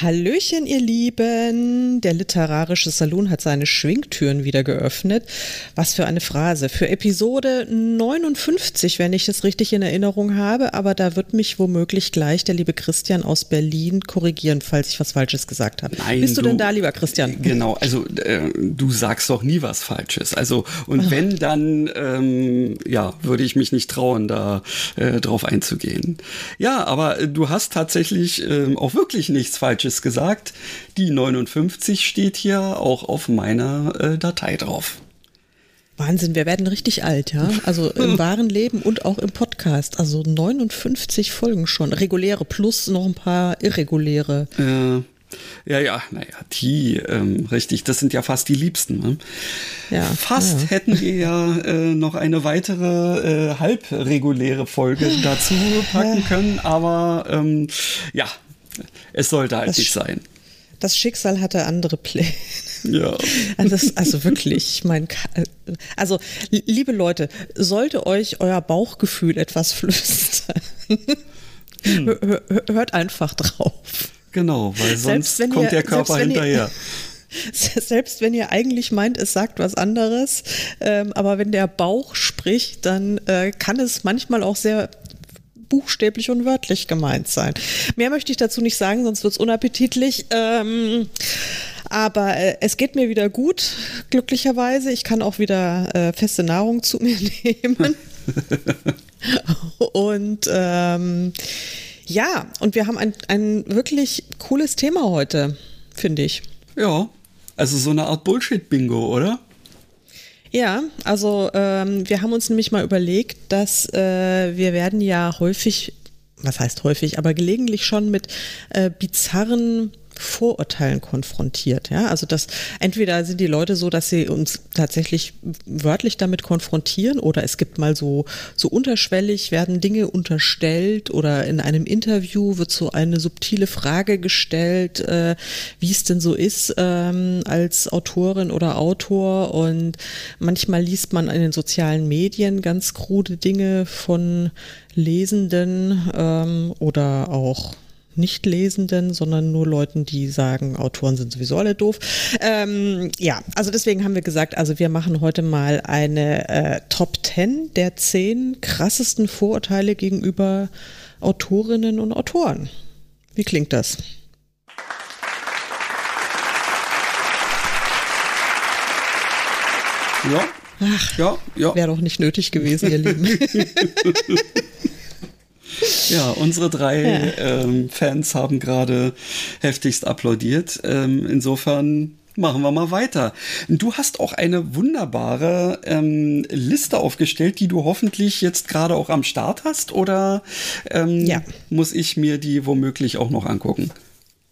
Hallöchen, ihr Lieben! Der literarische Salon hat seine Schwingtüren wieder geöffnet. Was für eine Phrase. Für Episode 59, wenn ich das richtig in Erinnerung habe, aber da wird mich womöglich gleich der liebe Christian aus Berlin korrigieren, falls ich was Falsches gesagt habe. Nein, Bist du, du denn da, lieber Christian? Genau, also äh, du sagst doch nie was Falsches. Also, und Ach. wenn, dann ähm, ja, würde ich mich nicht trauen, da äh, drauf einzugehen. Ja, aber äh, du hast tatsächlich äh, auch wirklich nichts Falsches Falsches gesagt. Die 59 steht hier auch auf meiner äh, Datei drauf. Wahnsinn, wir werden richtig alt, ja. Also im wahren Leben und auch im Podcast. Also 59 Folgen schon. Reguläre plus noch ein paar irreguläre. Ja. Ja, ja, naja, die, ähm, richtig, das sind ja fast die Liebsten. Ne? Ja, fast ja. hätten wir ja äh, noch eine weitere äh, halbreguläre Folge dazu packen können, aber ähm, ja, es sollte halt das nicht sein. Das Schicksal hatte andere Pläne. Ja. Also, das, also wirklich, ich meine, also liebe Leute, sollte euch euer Bauchgefühl etwas flüstern, hm. hört einfach drauf. Genau, weil sonst kommt ihr, der Körper hinterher. Ihr, selbst wenn ihr eigentlich meint, es sagt was anderes, ähm, aber wenn der Bauch spricht, dann äh, kann es manchmal auch sehr buchstäblich und wörtlich gemeint sein. Mehr möchte ich dazu nicht sagen, sonst wird es unappetitlich. Ähm, aber äh, es geht mir wieder gut, glücklicherweise. Ich kann auch wieder äh, feste Nahrung zu mir nehmen. und ähm, ja, und wir haben ein, ein wirklich cooles Thema heute, finde ich. Ja, also so eine Art Bullshit-Bingo, oder? Ja, also ähm, wir haben uns nämlich mal überlegt, dass äh, wir werden ja häufig, was heißt häufig, aber gelegentlich schon mit äh, bizarren Vorurteilen konfrontiert. Ja, also das entweder sind die Leute so, dass sie uns tatsächlich wörtlich damit konfrontieren oder es gibt mal so, so unterschwellig werden Dinge unterstellt oder in einem Interview wird so eine subtile Frage gestellt, äh, wie es denn so ist ähm, als Autorin oder Autor und manchmal liest man in den sozialen Medien ganz krude Dinge von Lesenden ähm, oder auch nicht-Lesenden, sondern nur Leuten, die sagen, Autoren sind sowieso alle doof. Ähm, ja, also deswegen haben wir gesagt, also wir machen heute mal eine äh, Top 10 der zehn krassesten Vorurteile gegenüber Autorinnen und Autoren. Wie klingt das? Ja. Ach, ja, ja. Wäre doch nicht nötig gewesen, ihr Lieben. Ja, unsere drei ja. Ähm, Fans haben gerade heftigst applaudiert. Ähm, insofern machen wir mal weiter. Du hast auch eine wunderbare ähm, Liste aufgestellt, die du hoffentlich jetzt gerade auch am Start hast, oder ähm, ja. muss ich mir die womöglich auch noch angucken?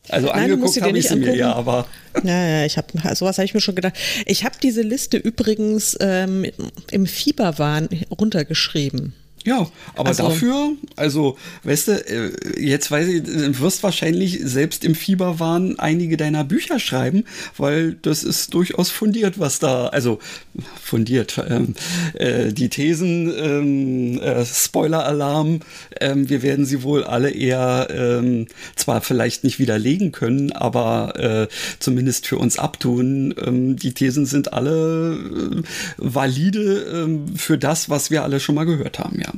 Also Nein, angeguckt habe ich sie mir ja, aber. Ja, ich habe sowas habe ich mir schon gedacht. Ich habe diese Liste übrigens ähm, im Fieberwahn runtergeschrieben. Ja, aber also, dafür, also, weißt du, äh, jetzt weiß ich, du wirst wahrscheinlich selbst im Fieberwahn einige deiner Bücher schreiben, weil das ist durchaus fundiert, was da, also fundiert, ähm, äh, die Thesen, ähm, äh, Spoiler-Alarm, ähm, wir werden sie wohl alle eher ähm, zwar vielleicht nicht widerlegen können, aber äh, zumindest für uns abtun. Ähm, die Thesen sind alle äh, valide ähm, für das, was wir alle schon mal gehört haben, ja.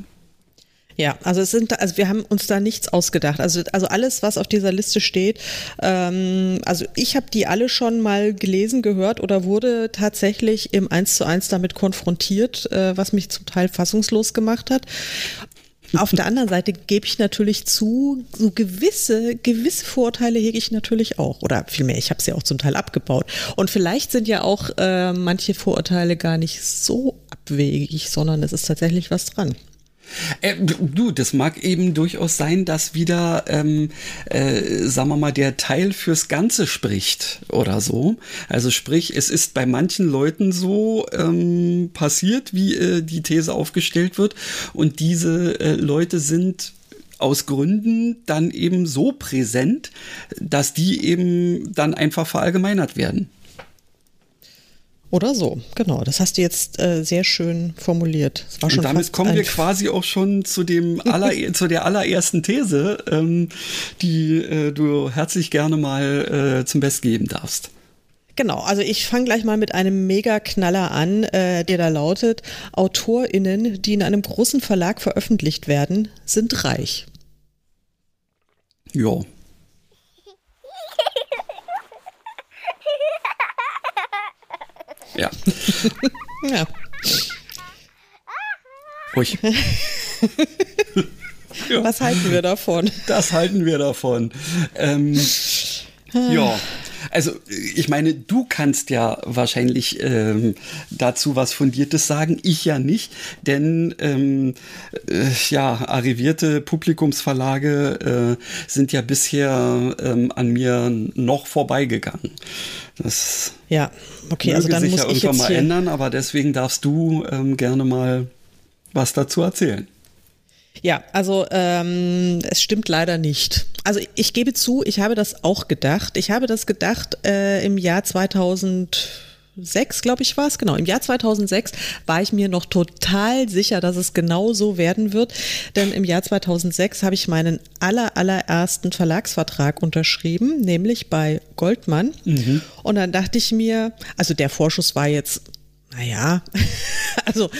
Ja, also es sind, also wir haben uns da nichts ausgedacht. Also, also alles, was auf dieser Liste steht, ähm, also ich habe die alle schon mal gelesen, gehört oder wurde tatsächlich im Eins zu eins damit konfrontiert, äh, was mich zum Teil fassungslos gemacht hat. Auf der anderen Seite gebe ich natürlich zu, so gewisse, gewisse Vorurteile hege ich natürlich auch. Oder vielmehr, ich habe sie auch zum Teil abgebaut. Und vielleicht sind ja auch äh, manche Vorurteile gar nicht so abwegig, sondern es ist tatsächlich was dran. Äh, du, das mag eben durchaus sein, dass wieder, ähm, äh, sagen wir mal, der Teil fürs Ganze spricht oder so. Also sprich, es ist bei manchen Leuten so ähm, passiert, wie äh, die These aufgestellt wird. Und diese äh, Leute sind aus Gründen dann eben so präsent, dass die eben dann einfach verallgemeinert werden. Oder so, genau. Das hast du jetzt äh, sehr schön formuliert. Und damit kommen wir quasi auch schon zu dem aller, zu der allerersten These, ähm, die äh, du herzlich gerne mal äh, zum Best geben darfst. Genau, also ich fange gleich mal mit einem Mega-Knaller an, äh, der da lautet, AutorInnen, die in einem großen Verlag veröffentlicht werden, sind reich. Ja. Ja. ja. Ruhig. ja. Was halten wir davon? Das halten wir davon. Ähm, ja. Also ich meine, du kannst ja wahrscheinlich ähm, dazu was Fundiertes sagen, ich ja nicht, denn ähm, äh, ja, arrivierte Publikumsverlage äh, sind ja bisher ähm, an mir noch vorbeigegangen. Das ja, okay, also dann sich muss ja irgendwann mal ändern, aber deswegen darfst du ähm, gerne mal was dazu erzählen. Ja, also ähm, es stimmt leider nicht. Also ich gebe zu, ich habe das auch gedacht. Ich habe das gedacht äh, im Jahr 2006, glaube ich, war es. Genau, im Jahr 2006 war ich mir noch total sicher, dass es genau so werden wird. Denn im Jahr 2006 habe ich meinen aller, allerersten Verlagsvertrag unterschrieben, nämlich bei Goldmann. Mhm. Und dann dachte ich mir, also der Vorschuss war jetzt naja, also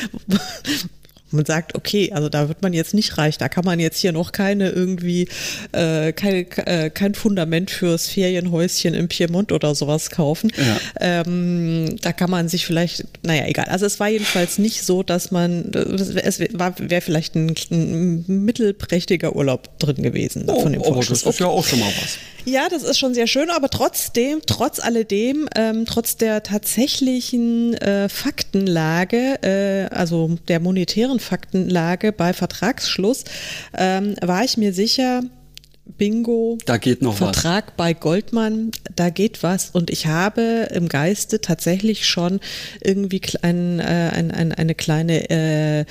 man sagt, okay, also da wird man jetzt nicht reich, da kann man jetzt hier noch keine irgendwie, äh, keine, äh, kein Fundament fürs Ferienhäuschen im Piemont oder sowas kaufen. Ja. Ähm, da kann man sich vielleicht, naja, egal. Also es war jedenfalls nicht so, dass man, es wäre vielleicht ein, ein, mittelprächtiger Urlaub drin gewesen oh, von dem oh, Vorschuss. Das ist ja auch schon mal was. Ja, das ist schon sehr schön, aber trotzdem, trotz alledem, ähm, trotz der tatsächlichen äh, Faktenlage, äh, also der monetären Faktenlage bei Vertragsschluss, ähm, war ich mir sicher, Bingo. Da geht noch Vertrag was. bei Goldmann, da geht was. Und ich habe im Geiste tatsächlich schon irgendwie ein, äh, ein, ein, eine kleine äh,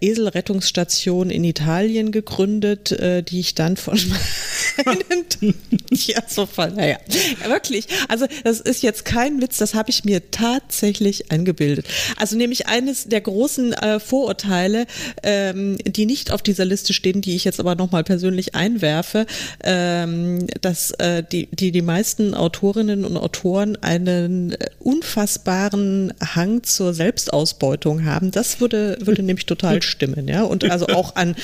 Eselrettungsstation in Italien gegründet, äh, die ich dann von meinen ja, so voll, naja, ja, wirklich. Also das ist jetzt kein Witz, das habe ich mir tatsächlich eingebildet. Also nämlich eines der großen äh, Vorurteile, ähm, die nicht auf dieser Liste stehen, die ich jetzt aber nochmal persönlich einwerfe, ähm, dass äh, die, die, die meisten Autorinnen und Autoren einen äh, unfassbaren Hang zur Selbstausbeutung haben. Das würde, würde nämlich total stimmen, ja. Und also auch an,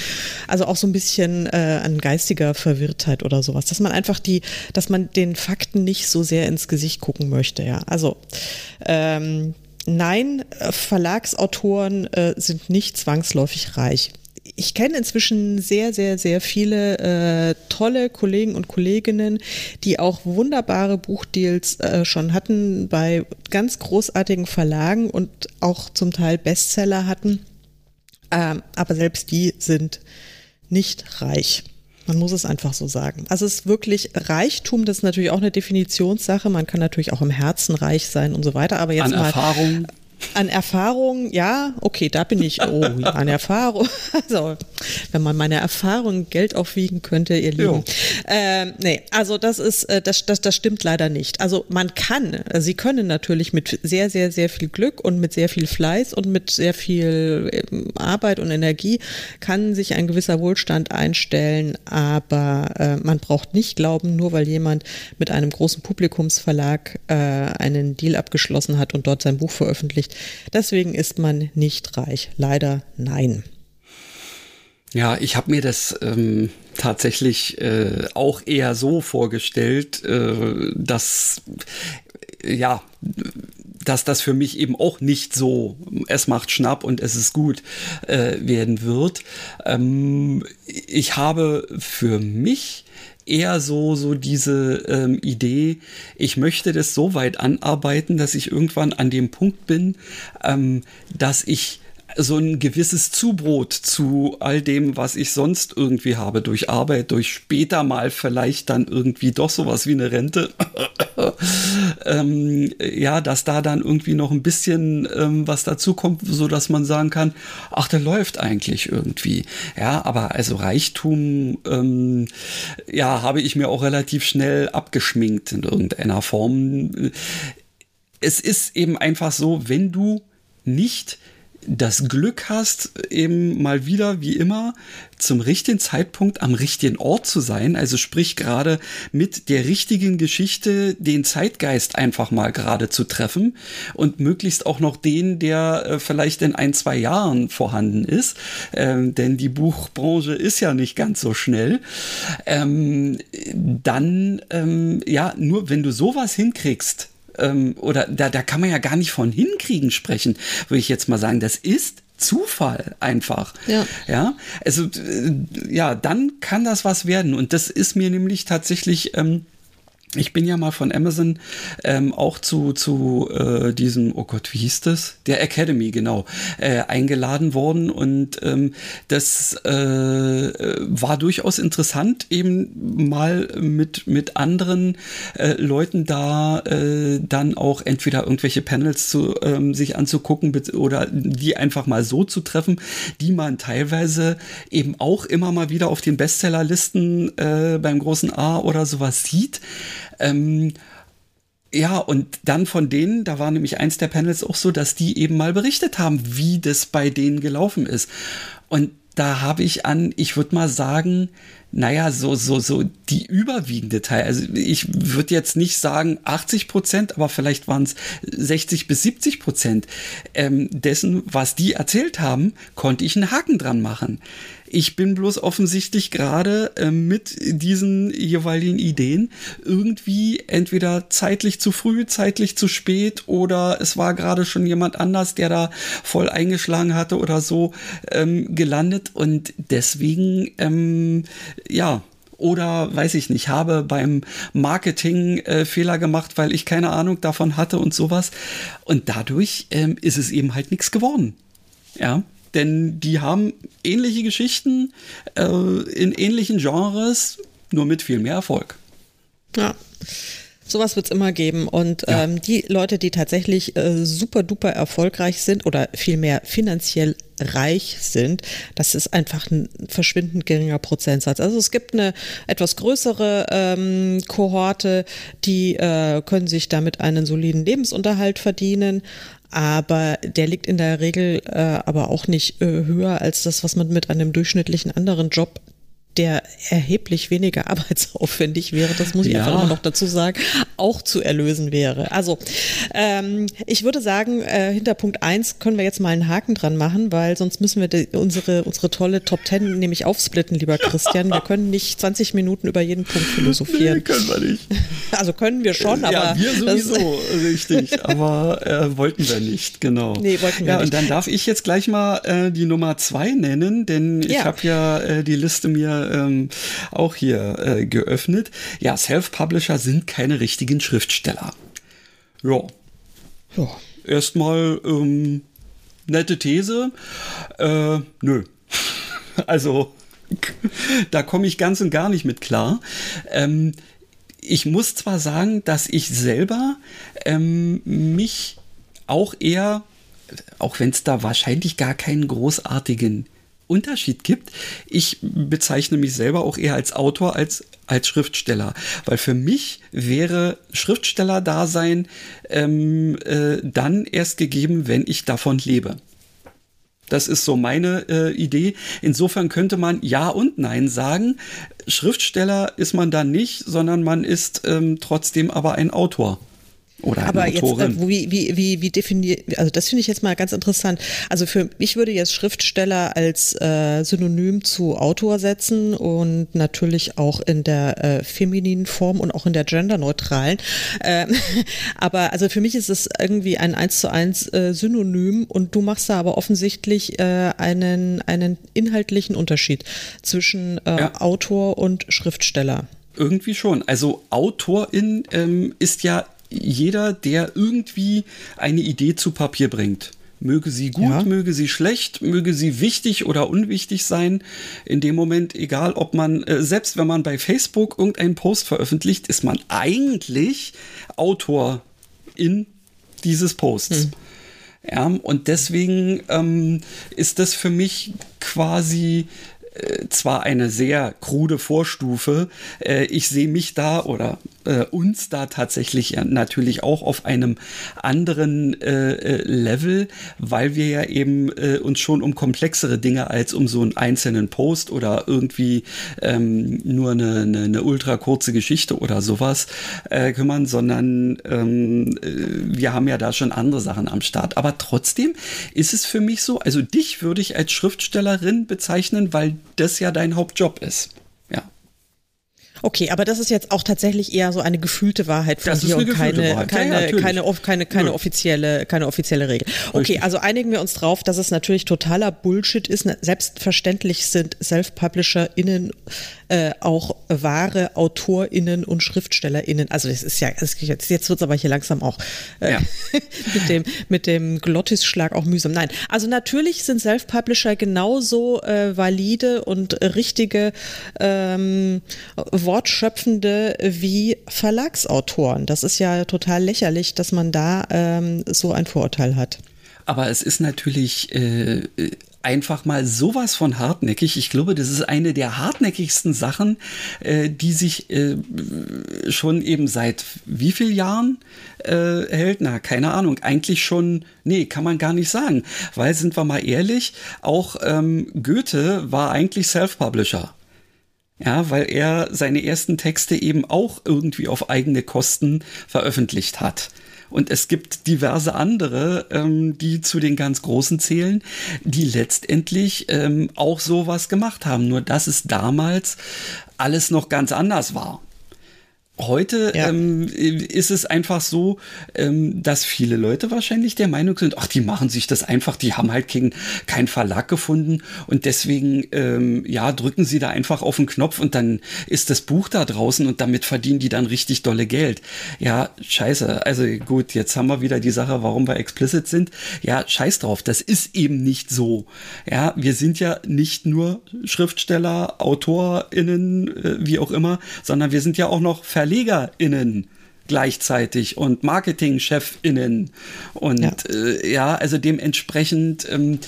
also auch so ein bisschen äh, an geistiger Verwirrtheit oder sowas, dass man einfach die, dass man den Fakten nicht so sehr ins Gesicht gucken möchte, ja. Also ähm, Nein, Verlagsautoren äh, sind nicht zwangsläufig reich ich kenne inzwischen sehr, sehr, sehr viele äh, tolle Kollegen und Kolleginnen, die auch wunderbare Buchdeals äh, schon hatten bei ganz großartigen Verlagen und auch zum Teil Bestseller hatten. Ähm, aber selbst die sind nicht reich. Man muss es einfach so sagen. Also es ist wirklich Reichtum, das ist natürlich auch eine Definitionssache. Man kann natürlich auch im Herzen reich sein und so weiter. Aber jetzt An mal Erfahrung. An Erfahrung, ja, okay, da bin ich, oh, an Erfahrung. Also, wenn man meine Erfahrung Geld aufwiegen könnte, ihr Lieben. Ähm, nee, also das ist, äh, das, das, das stimmt leider nicht. Also man kann, sie können natürlich mit sehr, sehr, sehr viel Glück und mit sehr viel Fleiß und mit sehr viel ähm, Arbeit und Energie kann sich ein gewisser Wohlstand einstellen, aber äh, man braucht nicht glauben, nur weil jemand mit einem großen Publikumsverlag äh, einen Deal abgeschlossen hat und dort sein Buch veröffentlicht, Deswegen ist man nicht reich. Leider nein. Ja, ich habe mir das ähm, tatsächlich äh, auch eher so vorgestellt, äh, dass ja, dass das für mich eben auch nicht so, es macht Schnapp und es ist gut äh, werden wird. Ähm, ich habe für mich eher so, so diese ähm, Idee, ich möchte das so weit anarbeiten, dass ich irgendwann an dem Punkt bin, ähm, dass ich so ein gewisses Zubrot zu all dem, was ich sonst irgendwie habe, durch Arbeit, durch später mal vielleicht dann irgendwie doch sowas wie eine Rente. ähm, ja, dass da dann irgendwie noch ein bisschen ähm, was dazu kommt, so man sagen kann, ach, der läuft eigentlich irgendwie. Ja, aber also Reichtum, ähm, ja, habe ich mir auch relativ schnell abgeschminkt in irgendeiner Form. Es ist eben einfach so, wenn du nicht das Glück hast, eben mal wieder, wie immer, zum richtigen Zeitpunkt am richtigen Ort zu sein. Also sprich gerade mit der richtigen Geschichte den Zeitgeist einfach mal gerade zu treffen und möglichst auch noch den, der äh, vielleicht in ein, zwei Jahren vorhanden ist. Ähm, denn die Buchbranche ist ja nicht ganz so schnell. Ähm, dann, ähm, ja, nur wenn du sowas hinkriegst, ähm, oder da, da kann man ja gar nicht von hinkriegen sprechen, würde ich jetzt mal sagen. Das ist Zufall einfach. Ja. ja. Also, äh, ja, dann kann das was werden. Und das ist mir nämlich tatsächlich ähm, ich bin ja mal von Amazon ähm, auch zu, zu äh, diesem, oh Gott, wie hieß das? Der Academy, genau, äh, eingeladen worden. Und ähm, das äh, war durchaus interessant, eben mal mit, mit anderen äh, Leuten da äh, dann auch entweder irgendwelche Panels zu, ähm, sich anzugucken oder die einfach mal so zu treffen, die man teilweise eben auch immer mal wieder auf den Bestsellerlisten äh, beim großen A oder sowas sieht. Ähm, ja, und dann von denen, da war nämlich eins der Panels auch so, dass die eben mal berichtet haben, wie das bei denen gelaufen ist. Und da habe ich an, ich würde mal sagen, naja, so, so, so die überwiegende Teil. Also ich würde jetzt nicht sagen 80 Prozent, aber vielleicht waren es 60 bis 70 Prozent ähm, dessen, was die erzählt haben, konnte ich einen Haken dran machen. Ich bin bloß offensichtlich gerade äh, mit diesen jeweiligen Ideen irgendwie entweder zeitlich zu früh, zeitlich zu spät oder es war gerade schon jemand anders, der da voll eingeschlagen hatte oder so ähm, gelandet und deswegen, ähm, ja, oder weiß ich nicht, habe beim Marketing äh, Fehler gemacht, weil ich keine Ahnung davon hatte und sowas. Und dadurch ähm, ist es eben halt nichts geworden. Ja denn die haben ähnliche Geschichten äh, in ähnlichen Genres, nur mit viel mehr Erfolg. Ja. Sowas wird es immer geben. Und ja. ähm, die Leute, die tatsächlich äh, super duper erfolgreich sind oder vielmehr finanziell reich sind, das ist einfach ein verschwindend geringer Prozentsatz. Also es gibt eine etwas größere ähm, Kohorte, die äh, können sich damit einen soliden Lebensunterhalt verdienen aber der liegt in der Regel äh, aber auch nicht äh, höher als das, was man mit einem durchschnittlichen anderen Job der erheblich weniger arbeitsaufwendig wäre, das muss ich ja. einfach immer noch dazu sagen, auch zu erlösen wäre. Also ähm, ich würde sagen, äh, hinter Punkt 1 können wir jetzt mal einen Haken dran machen, weil sonst müssen wir die, unsere, unsere tolle Top 10 nämlich aufsplitten, lieber Christian. Wir können nicht 20 Minuten über jeden Punkt philosophieren. Nee, können wir nicht. Also können wir schon, aber. Ja, wir sowieso, richtig. Aber äh, wollten wir nicht, genau. Nee, wollten wir ja, nicht. Und dann darf ich jetzt gleich mal äh, die Nummer 2 nennen, denn ja. ich habe ja äh, die Liste mir ähm, auch hier äh, geöffnet. Ja, Self-Publisher sind keine richtigen Schriftsteller. Ja. Ja. Erstmal ähm, nette These. Äh, nö. also, da komme ich ganz und gar nicht mit klar. Ähm, ich muss zwar sagen, dass ich selber ähm, mich auch eher, auch wenn es da wahrscheinlich gar keinen großartigen Unterschied gibt. Ich bezeichne mich selber auch eher als Autor als als Schriftsteller, weil für mich wäre Schriftsteller-Dasein ähm, äh, dann erst gegeben, wenn ich davon lebe. Das ist so meine äh, Idee. Insofern könnte man Ja und Nein sagen. Schriftsteller ist man dann nicht, sondern man ist ähm, trotzdem aber ein Autor. Oder Aber jetzt, äh, wie, wie, wie, wie definiert, also das finde ich jetzt mal ganz interessant. Also für mich würde jetzt Schriftsteller als äh, Synonym zu Autor setzen und natürlich auch in der äh, femininen Form und auch in der genderneutralen. Äh, aber also für mich ist es irgendwie ein eins zu eins äh, Synonym und du machst da aber offensichtlich äh, einen, einen inhaltlichen Unterschied zwischen äh, ja. Autor und Schriftsteller. Irgendwie schon. Also Autorin ähm, ist ja jeder, der irgendwie eine Idee zu Papier bringt Möge sie gut, ja. möge sie schlecht, möge sie wichtig oder unwichtig sein. In dem Moment, egal ob man, äh, selbst wenn man bei Facebook irgendeinen Post veröffentlicht, ist man eigentlich Autor in dieses Posts. Hm. Ja, und deswegen ähm, ist das für mich quasi äh, zwar eine sehr krude Vorstufe. Äh, ich sehe mich da oder äh, uns da tatsächlich natürlich auch auf einem anderen äh, äh, Level, weil wir ja eben uns schon um komplexere Dinge als um so einen einzelnen Post oder irgendwie ähm, nur eine, eine, eine ultra kurze Geschichte oder sowas kümmern, sondern ähm, wir haben ja da schon andere Sachen am Start. Aber trotzdem ist es für mich so, also dich würde ich als Schriftstellerin bezeichnen, weil das ja dein Hauptjob ist. Okay, aber das ist jetzt auch tatsächlich eher so eine gefühlte Wahrheit von das dir und keine, keine, ja, ja, keine, keine, keine, offizielle, keine offizielle Regel. Okay, Richtig. also einigen wir uns drauf, dass es natürlich totaler Bullshit ist. Selbstverständlich sind Self-PublisherInnen äh, auch wahre AutorInnen und SchriftstellerInnen. Also das ist ja, das, jetzt, jetzt wird es aber hier langsam auch äh, ja. mit dem, mit dem Glottisschlag auch mühsam. Nein, also natürlich sind Self-Publisher genauso äh, valide und richtige ähm, Wortschöpfende wie Verlagsautoren. Das ist ja total lächerlich, dass man da ähm, so ein Vorurteil hat. Aber es ist natürlich äh, einfach mal sowas von hartnäckig. Ich glaube, das ist eine der hartnäckigsten Sachen, äh, die sich äh, schon eben seit wie vielen Jahren äh, hält. Na, keine Ahnung. Eigentlich schon, nee, kann man gar nicht sagen. Weil, sind wir mal ehrlich, auch ähm, Goethe war eigentlich Self-Publisher. Ja, weil er seine ersten Texte eben auch irgendwie auf eigene Kosten veröffentlicht hat. Und es gibt diverse andere, ähm, die zu den ganz Großen zählen, die letztendlich ähm, auch sowas gemacht haben. Nur dass es damals alles noch ganz anders war. Heute ja. ähm, ist es einfach so, ähm, dass viele Leute wahrscheinlich der Meinung sind, ach, die machen sich das einfach, die haben halt keinen kein Verlag gefunden und deswegen, ähm, ja, drücken sie da einfach auf den Knopf und dann ist das Buch da draußen und damit verdienen die dann richtig dolle Geld. Ja, scheiße. Also gut, jetzt haben wir wieder die Sache, warum wir explicit sind. Ja, scheiß drauf, das ist eben nicht so. Ja, wir sind ja nicht nur Schriftsteller, AutorInnen, äh, wie auch immer, sondern wir sind ja auch noch Ver VerlegerInnen gleichzeitig und MarketingchefInnen. Und ja, äh, ja also dementsprechend. Ähm,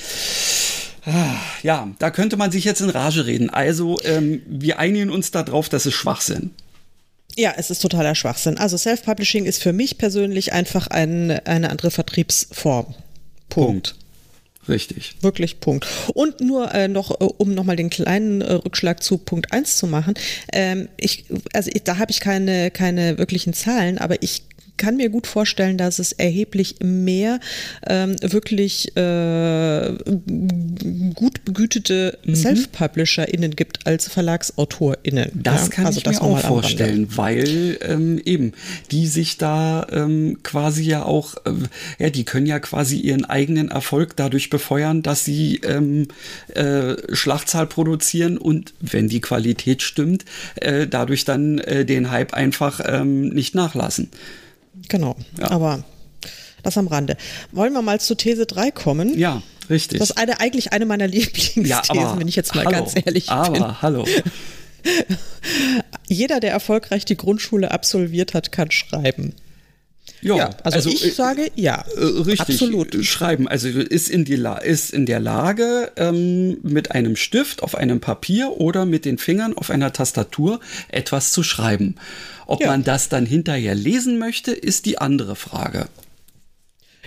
ja, da könnte man sich jetzt in Rage reden. Also, ähm, wir einigen uns darauf, dass es Schwachsinn. Ja, es ist totaler Schwachsinn. Also Self-Publishing ist für mich persönlich einfach ein, eine andere Vertriebsform. Punkt. Punkt. Richtig. Wirklich Punkt. Und nur äh, noch, äh, um nochmal den kleinen äh, Rückschlag zu Punkt 1 zu machen. Ähm, ich, also ich, da habe ich keine, keine wirklichen Zahlen, aber ich kann mir gut vorstellen, dass es erheblich mehr ähm, wirklich äh, gut begütete mhm. Self-PublisherInnen gibt als VerlagsautorInnen. Das ja? kann also ich das mir auch vorstellen, weil ähm, eben die sich da ähm, quasi ja auch, äh, ja, die können ja quasi ihren eigenen Erfolg dadurch befeuern, dass sie ähm, äh, Schlachtzahl produzieren und wenn die Qualität stimmt, äh, dadurch dann äh, den Hype einfach ähm, nicht nachlassen. Genau, ja. aber das am Rande. Wollen wir mal zu These 3 kommen? Ja, richtig. Das ist eine, eigentlich eine meiner Lieblingsthesen, ja, aber, wenn ich jetzt mal hallo, ganz ehrlich aber, bin. Aber, hallo. Jeder, der erfolgreich die Grundschule absolviert hat, kann schreiben. Ja, ja also, also, ich äh, sage ja. Äh, richtig. Absolut. Schreiben. Also ist in, die ist in der Lage, ähm, mit einem Stift auf einem Papier oder mit den Fingern auf einer Tastatur etwas zu schreiben. Ob ja. man das dann hinterher lesen möchte, ist die andere Frage.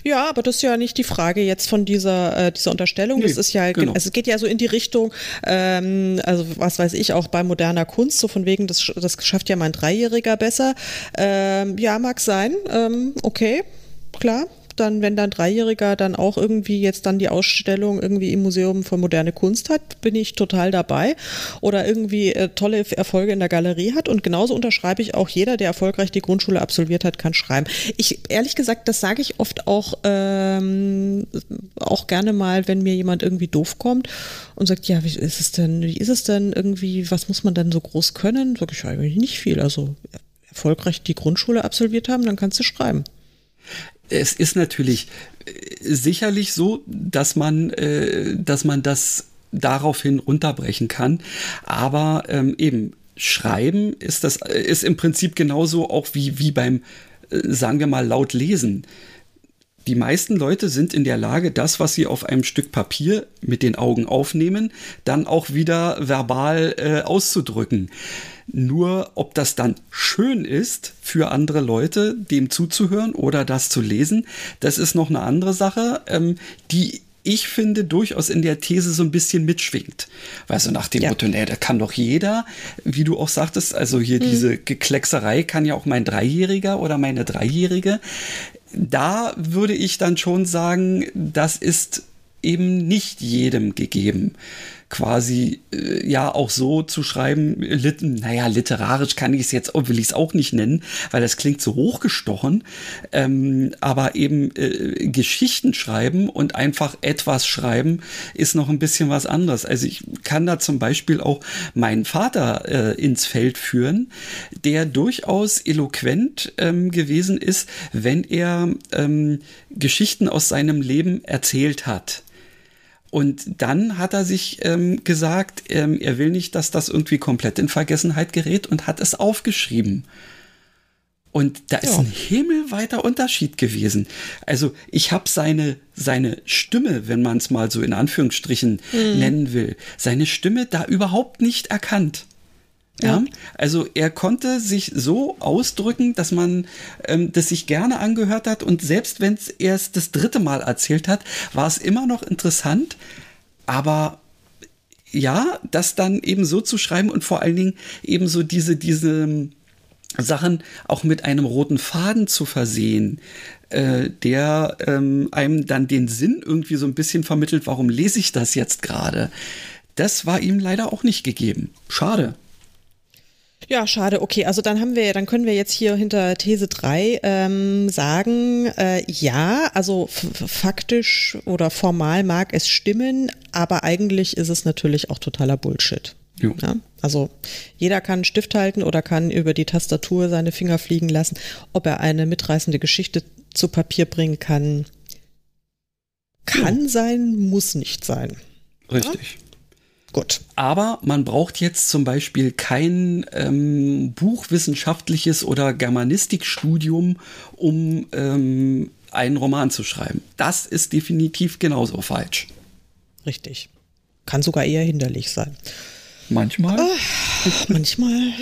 Ja, aber das ist ja nicht die Frage jetzt von dieser, äh, dieser Unterstellung. Nee, das ist ja, genau. also es geht ja so in die Richtung, ähm, also was weiß ich, auch bei moderner Kunst, so von wegen, das, das schafft ja mein Dreijähriger besser. Ähm, ja, mag sein. Ähm, okay, klar dann, wenn dann Dreijähriger dann auch irgendwie jetzt dann die Ausstellung irgendwie im Museum für moderne Kunst hat, bin ich total dabei. Oder irgendwie äh, tolle Erfolge in der Galerie hat. Und genauso unterschreibe ich auch, jeder, der erfolgreich die Grundschule absolviert hat, kann schreiben. Ich, ehrlich gesagt, das sage ich oft auch, ähm, auch gerne mal, wenn mir jemand irgendwie doof kommt und sagt, ja, wie ist es denn, wie ist es denn irgendwie, was muss man denn so groß können? Sag ich eigentlich nicht viel. Also erfolgreich die Grundschule absolviert haben, dann kannst du schreiben. Es ist natürlich äh, sicherlich so, dass man, äh, dass man das daraufhin runterbrechen kann. Aber ähm, eben Schreiben ist das ist im Prinzip genauso auch wie wie beim äh, sagen wir mal laut lesen. Die meisten Leute sind in der Lage, das, was sie auf einem Stück Papier mit den Augen aufnehmen, dann auch wieder verbal äh, auszudrücken. Nur ob das dann schön ist für andere Leute, dem zuzuhören oder das zu lesen, das ist noch eine andere Sache, ähm, die ich finde, durchaus in der These so ein bisschen mitschwingt. Weißt du, nach dem ja. Motto, nee, da kann doch jeder, wie du auch sagtest, also hier mhm. diese Gekleckserei kann ja auch mein Dreijähriger oder meine Dreijährige. Da würde ich dann schon sagen, das ist eben nicht jedem gegeben quasi äh, ja auch so zu schreiben, lit naja, literarisch kann ich es jetzt, will ich es auch nicht nennen, weil das klingt so hochgestochen, ähm, aber eben äh, Geschichten schreiben und einfach etwas schreiben ist noch ein bisschen was anderes. Also ich kann da zum Beispiel auch meinen Vater äh, ins Feld führen, der durchaus eloquent ähm, gewesen ist, wenn er ähm, Geschichten aus seinem Leben erzählt hat. Und dann hat er sich ähm, gesagt, ähm, er will nicht, dass das irgendwie komplett in Vergessenheit gerät und hat es aufgeschrieben. Und da ist ja. ein himmelweiter Unterschied gewesen. Also ich habe seine, seine Stimme, wenn man es mal so in Anführungsstrichen mhm. nennen will, seine Stimme da überhaupt nicht erkannt. Ja. Also er konnte sich so ausdrücken, dass man ähm, das sich gerne angehört hat und selbst wenn es erst das dritte Mal erzählt hat, war es immer noch interessant. Aber ja, das dann eben so zu schreiben und vor allen Dingen eben so diese, diese Sachen auch mit einem roten Faden zu versehen, äh, der ähm, einem dann den Sinn irgendwie so ein bisschen vermittelt, warum lese ich das jetzt gerade. Das war ihm leider auch nicht gegeben. Schade. Ja, schade. Okay, also dann haben wir, dann können wir jetzt hier hinter These 3 ähm, sagen, äh, ja, also faktisch oder formal mag es stimmen, aber eigentlich ist es natürlich auch totaler Bullshit. Ja, also jeder kann einen Stift halten oder kann über die Tastatur seine Finger fliegen lassen. Ob er eine mitreißende Geschichte zu Papier bringen kann, kann ja. sein, muss nicht sein. Richtig. Ja? Gut. Aber man braucht jetzt zum Beispiel kein ähm, buchwissenschaftliches oder Germanistikstudium, um ähm, einen Roman zu schreiben. Das ist definitiv genauso falsch. Richtig. Kann sogar eher hinderlich sein. Manchmal. Oh, manchmal.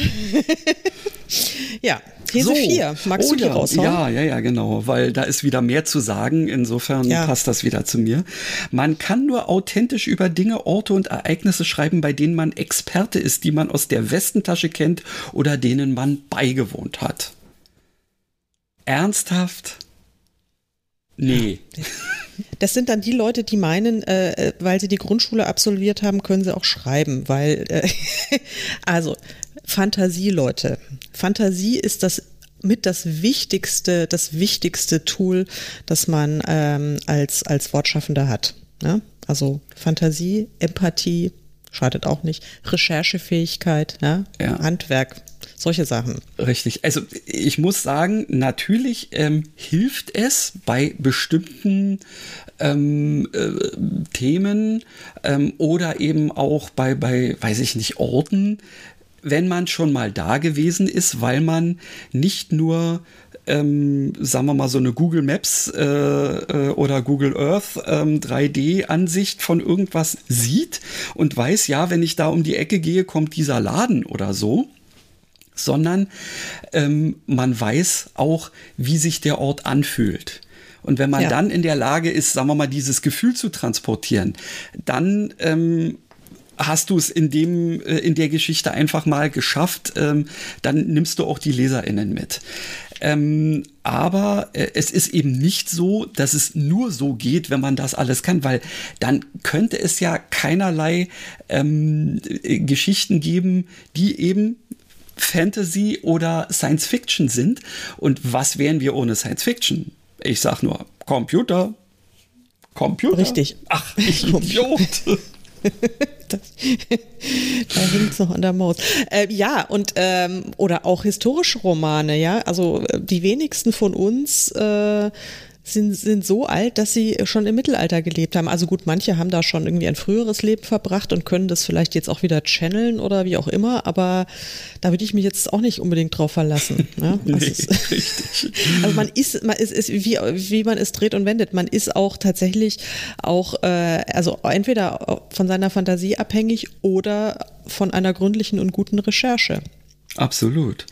ja, These so. 4. Magst oh, du die ja. raushauen? Ja, ja, ja, genau, weil da ist wieder mehr zu sagen. Insofern ja. passt das wieder zu mir. Man kann nur authentisch über Dinge, Orte und Ereignisse schreiben, bei denen man Experte ist, die man aus der Westentasche kennt oder denen man beigewohnt hat. Ernsthaft? Nee. Das sind dann die Leute, die meinen, äh, weil sie die Grundschule absolviert haben, können sie auch schreiben, weil, äh, also Fantasie, Leute. Fantasie ist das mit das wichtigste, das wichtigste Tool, das man ähm, als, als Wortschaffender hat. Ne? Also Fantasie, Empathie, schadet auch nicht, Recherchefähigkeit, ja? ja. Handwerk, solche Sachen. Richtig. Also ich muss sagen, natürlich ähm, hilft es bei bestimmten ähm, äh, Themen ähm, oder eben auch bei, bei, weiß ich nicht, Orten, wenn man schon mal da gewesen ist, weil man nicht nur ähm, sagen wir mal, so eine Google Maps äh, äh, oder Google Earth ähm, 3D-Ansicht von irgendwas sieht und weiß, ja, wenn ich da um die Ecke gehe, kommt dieser Laden oder so, sondern ähm, man weiß auch, wie sich der Ort anfühlt. Und wenn man ja. dann in der Lage ist, sagen wir mal, dieses Gefühl zu transportieren, dann ähm, hast du es in dem äh, in der Geschichte einfach mal geschafft, ähm, dann nimmst du auch die LeserInnen mit. Ähm, aber äh, es ist eben nicht so, dass es nur so geht, wenn man das alles kann, weil dann könnte es ja keinerlei ähm, äh, Geschichten geben, die eben Fantasy oder Science Fiction sind. Und was wären wir ohne Science Fiction? Ich sag nur Computer. Computer. Richtig. Ach, ich Idiot. das, da hängt es noch an der Maus. Äh, ja, und ähm, oder auch historische Romane, ja. Also äh, die wenigsten von uns äh, sind, sind so alt, dass sie schon im Mittelalter gelebt haben. Also gut, manche haben da schon irgendwie ein früheres Leben verbracht und können das vielleicht jetzt auch wieder channeln oder wie auch immer, aber da würde ich mich jetzt auch nicht unbedingt drauf verlassen. Ne? nee, ist, richtig. Also man ist, man ist, ist wie, wie man es dreht und wendet. Man ist auch tatsächlich auch, äh, also entweder von seiner Fantasie abhängig oder von einer gründlichen und guten Recherche. Absolut.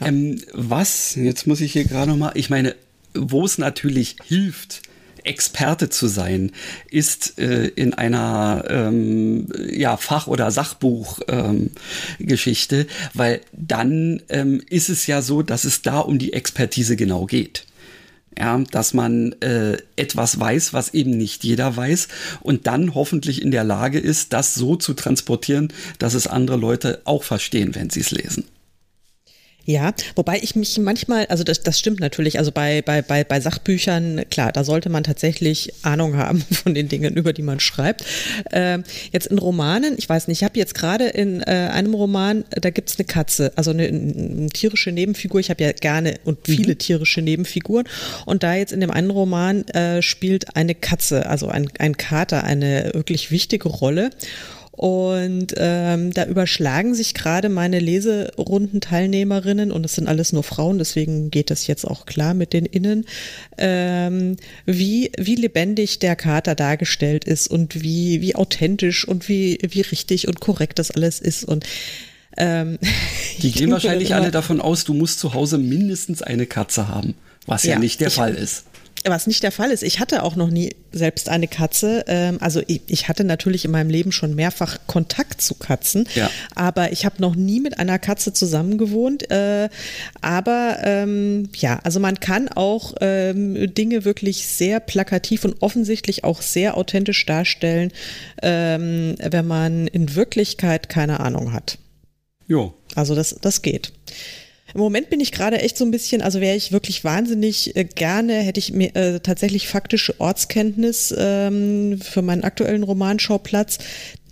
Ja. Ähm, was, jetzt muss ich hier gerade nochmal, ich meine, wo es natürlich hilft, Experte zu sein, ist äh, in einer ähm, ja, Fach- oder Sachbuchgeschichte, ähm, weil dann ähm, ist es ja so, dass es da um die Expertise genau geht. Ja, dass man äh, etwas weiß, was eben nicht jeder weiß und dann hoffentlich in der Lage ist, das so zu transportieren, dass es andere Leute auch verstehen, wenn sie es lesen. Ja, wobei ich mich manchmal, also das, das stimmt natürlich, also bei, bei, bei, bei Sachbüchern, klar, da sollte man tatsächlich Ahnung haben von den Dingen, über die man schreibt. Ähm, jetzt in Romanen, ich weiß nicht, ich habe jetzt gerade in äh, einem Roman, da gibt's eine Katze, also eine, eine tierische Nebenfigur. Ich habe ja gerne und mhm. viele mhm. tierische Nebenfiguren. Und da jetzt in dem einen Roman äh, spielt eine Katze, also ein, ein Kater, eine wirklich wichtige Rolle. Und ähm, da überschlagen sich gerade meine Leserundenteilnehmerinnen, und es sind alles nur Frauen, deswegen geht das jetzt auch klar mit den Innen, ähm, wie, wie lebendig der Kater dargestellt ist und wie, wie authentisch und wie, wie richtig und korrekt das alles ist. Und ähm, die gehen wahrscheinlich alle davon aus, du musst zu Hause mindestens eine Katze haben, was ja, ja nicht der Fall ist was nicht der Fall ist. Ich hatte auch noch nie selbst eine Katze. Ähm, also ich, hatte natürlich in meinem Leben schon mehrfach Kontakt zu Katzen, ja. aber ich habe noch nie mit einer Katze zusammengewohnt. Äh, aber ähm, ja, also man kann auch ähm, Dinge wirklich sehr plakativ und offensichtlich auch sehr authentisch darstellen, wenn man in Wirklichkeit keine Ahnung hat. Jo. Also das, das geht. Im Moment bin ich gerade echt so ein bisschen, also wäre ich wirklich wahnsinnig äh, gerne, hätte ich mir äh, tatsächlich faktische Ortskenntnis ähm, für meinen aktuellen Romanschauplatz,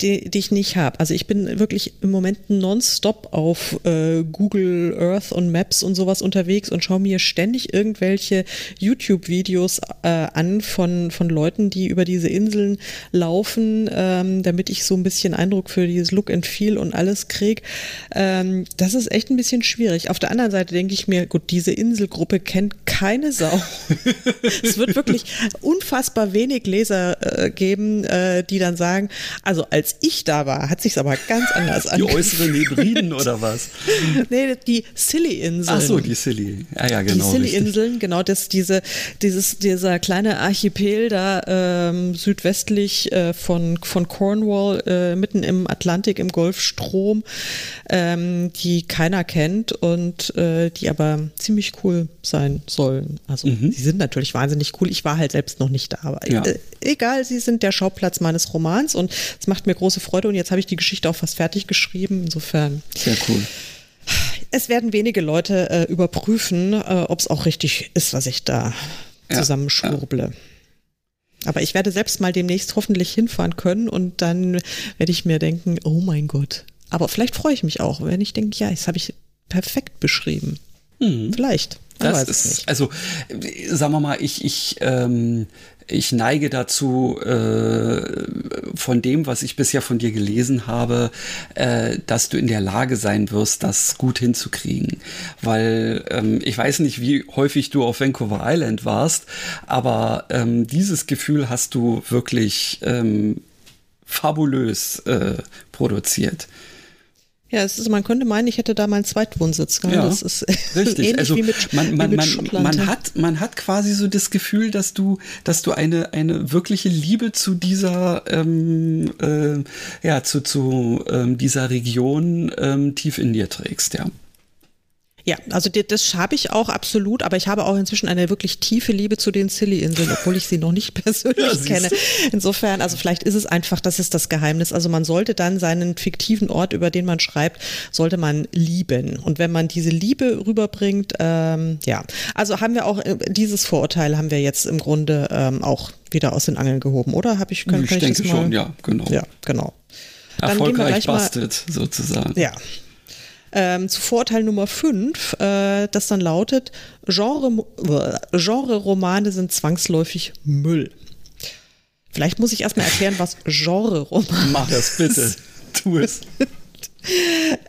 die, die ich nicht habe. Also ich bin wirklich im Moment nonstop auf äh, Google Earth und Maps und sowas unterwegs und schaue mir ständig irgendwelche YouTube-Videos äh, an von, von Leuten, die über diese Inseln laufen, ähm, damit ich so ein bisschen Eindruck für dieses Look and Feel und alles krieg. Ähm, das ist echt ein bisschen schwierig. Auf der anderen Seite denke ich mir, gut, diese Inselgruppe kennt keine Sau. es wird wirklich unfassbar wenig Leser äh, geben, äh, die dann sagen, also als ich da war, hat sich's aber ganz anders angefühlt. Die äußeren Hebriden oder was? nee, die Silly-Inseln. Ach so, die Silly. Ja, ja, genau. Die Silly-Inseln, genau, das, diese, dieses, dieser kleine Archipel da ähm, südwestlich äh, von, von Cornwall, äh, mitten im Atlantik, im Golfstrom, ähm, die keiner kennt und äh, die aber ziemlich cool sein sollen. Also, mhm. sie sind natürlich wahnsinnig cool. Ich war halt selbst noch nicht da, aber ja. Äh, egal, sie sind der Schauplatz meines Romans und es macht mir große Freude und jetzt habe ich die Geschichte auch fast fertig geschrieben. Insofern. Sehr cool. Es werden wenige Leute äh, überprüfen, äh, ob es auch richtig ist, was ich da ja, zusammenschwurble. Ja. Aber ich werde selbst mal demnächst hoffentlich hinfahren können und dann werde ich mir denken, oh mein Gott. Aber vielleicht freue ich mich auch, wenn ich denke, ja, das habe ich perfekt beschrieben. Mhm. Vielleicht. Das ist, also, sagen wir mal, ich, ich ähm, ich neige dazu, äh, von dem, was ich bisher von dir gelesen habe, äh, dass du in der Lage sein wirst, das gut hinzukriegen. Weil ähm, ich weiß nicht, wie häufig du auf Vancouver Island warst, aber ähm, dieses Gefühl hast du wirklich ähm, fabulös äh, produziert. Ja, es ist, man könnte meinen, ich hätte da meinen Zweitwohnsitz. Gell? Ja, das ist richtig. also mit, man, man, man, man, hat, man hat quasi so das Gefühl, dass du, dass du eine, eine wirkliche Liebe zu dieser, ähm, äh, ja, zu, zu ähm, dieser Region ähm, tief in dir trägst, ja. Ja, also das habe ich auch absolut, aber ich habe auch inzwischen eine wirklich tiefe Liebe zu den Silly-Inseln, obwohl ich sie noch nicht persönlich ja, kenne. Insofern, also vielleicht ist es einfach, das ist das Geheimnis. Also man sollte dann seinen fiktiven Ort, über den man schreibt, sollte man lieben. Und wenn man diese Liebe rüberbringt, ähm, ja, also haben wir auch äh, dieses Vorurteil haben wir jetzt im Grunde ähm, auch wieder aus den Angeln gehoben, oder? Habe ich, kann, ich kann denke ich schon, ja, genau. Ja, genau. Dann Erfolgreich bastet, sozusagen. Ja, Ähm, zu Vorurteil Nummer 5, äh, das dann lautet, Genre, Genre-Romane sind zwangsläufig Müll. Vielleicht muss ich erstmal erklären, was Genre-Roman Mach das bitte. Tu es.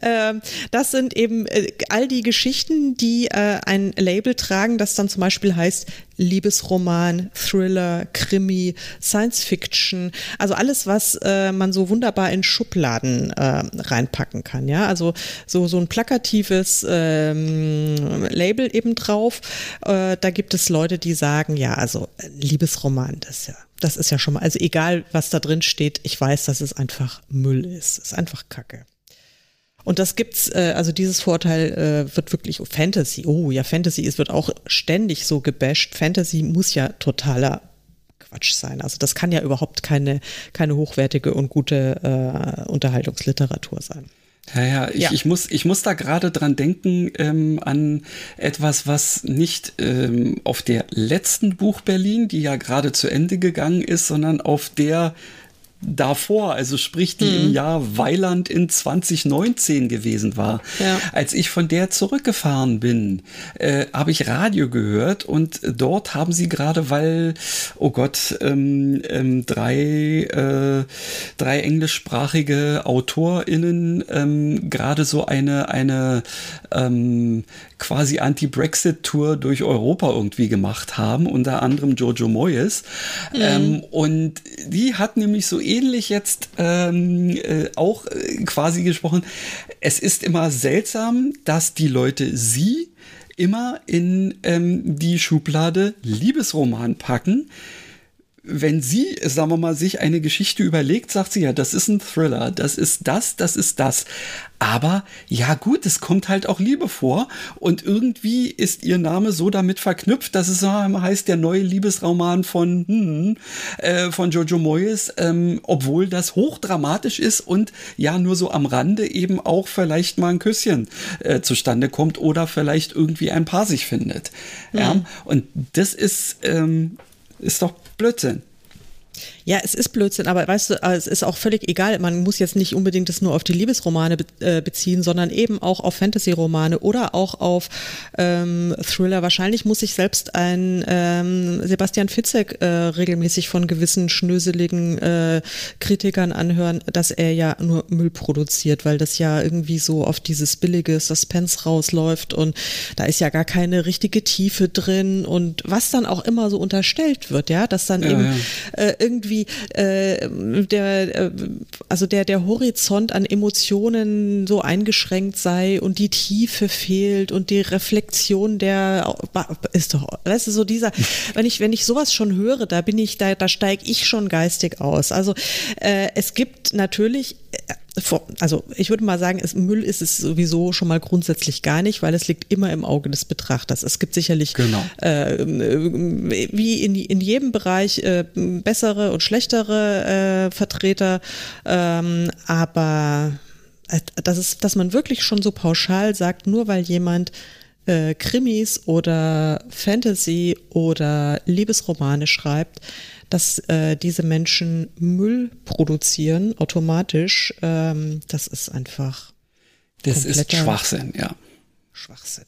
Ähm, das sind eben äh, all die Geschichten, die äh, ein Label tragen, das dann zum Beispiel heißt Liebesroman, Thriller, Krimi, Science Fiction, also alles, was äh, man so wunderbar in Schubladen äh, reinpacken kann. Ja, also so so ein plakatives ähm, Label eben drauf. Da gibt es Leute, die sagen, ja, also Liebesroman, das ist ja das ist ja schon mal, also egal was da drin steht, ich weiß, dass es einfach Müll ist. Es ist einfach Kacke. Und das gibt's, äh, also dieses Vorteil äh, wird wirklich Fantasy. Oh ja, Fantasy, es wird auch ständig so gebasht. Fantasy muss ja totaler Quatsch sein. Also das kann ja überhaupt keine, keine hochwertige und gute äh, Unterhaltungsliteratur sein. Ja, ja, ich, ja. ich, muss, ich muss da gerade dran denken ähm, an etwas, was nicht ähm, auf der letzten Buch Berlin, die ja gerade zu Ende gegangen ist, sondern auf der davor, also sprich die mhm. im Jahr Weiland in 2019 gewesen war. Ja. Als ich von der zurückgefahren bin, äh, habe ich Radio gehört und dort haben sie gerade, weil, oh Gott, ähm, ähm, drei, äh, drei englischsprachige AutorInnen ähm, gerade so eine, eine ähm, quasi Anti-Brexit-Tour durch Europa irgendwie gemacht haben, unter anderem Jojo Moyes. Mhm. Ähm, und die hat nämlich so ähnlich jetzt ähm, äh, auch äh, quasi gesprochen. Es ist immer seltsam, dass die Leute sie immer in ähm, die Schublade Liebesroman packen wenn sie, sagen wir mal, sich eine Geschichte überlegt, sagt sie ja, das ist ein Thriller, das ist das, das ist das. Aber ja gut, es kommt halt auch Liebe vor und irgendwie ist ihr Name so damit verknüpft, dass es so heißt der neue Liebesroman von hm, äh, von Jojo Moyes, ähm, obwohl das hochdramatisch ist und ja nur so am Rande eben auch vielleicht mal ein Küsschen äh, zustande kommt oder vielleicht irgendwie ein Paar sich findet. Mhm. Ja, und das ist ähm, ist doch Blödsinn. Ja, es ist Blödsinn, aber weißt du, es ist auch völlig egal. Man muss jetzt nicht unbedingt das nur auf die Liebesromane be äh, beziehen, sondern eben auch auf Fantasy-Romane oder auch auf ähm, Thriller. Wahrscheinlich muss sich selbst ein ähm, Sebastian Fitzek äh, regelmäßig von gewissen schnöseligen äh, Kritikern anhören, dass er ja nur Müll produziert, weil das ja irgendwie so auf dieses billige Suspense rausläuft und da ist ja gar keine richtige Tiefe drin und was dann auch immer so unterstellt wird, ja, dass dann ja, eben ja. Äh, irgendwie äh, der, äh, also der, der Horizont an Emotionen so eingeschränkt sei und die Tiefe fehlt und die Reflexion der ist doch, weißt du, so dieser, wenn ich, wenn ich sowas schon höre, da bin ich, da, da steige ich schon geistig aus. Also äh, es gibt natürlich also ich würde mal sagen, es, Müll ist es sowieso schon mal grundsätzlich gar nicht, weil es liegt immer im Auge des Betrachters. Es gibt sicherlich genau. äh, wie in, in jedem Bereich äh, bessere und schlechtere äh, Vertreter, ähm, aber äh, das ist, dass man wirklich schon so pauschal sagt, nur weil jemand äh, Krimis oder Fantasy oder Liebesromane schreibt, dass äh, diese Menschen Müll produzieren automatisch, ähm, das ist einfach. Das ist Schwachsinn, ja. Schwachsinn.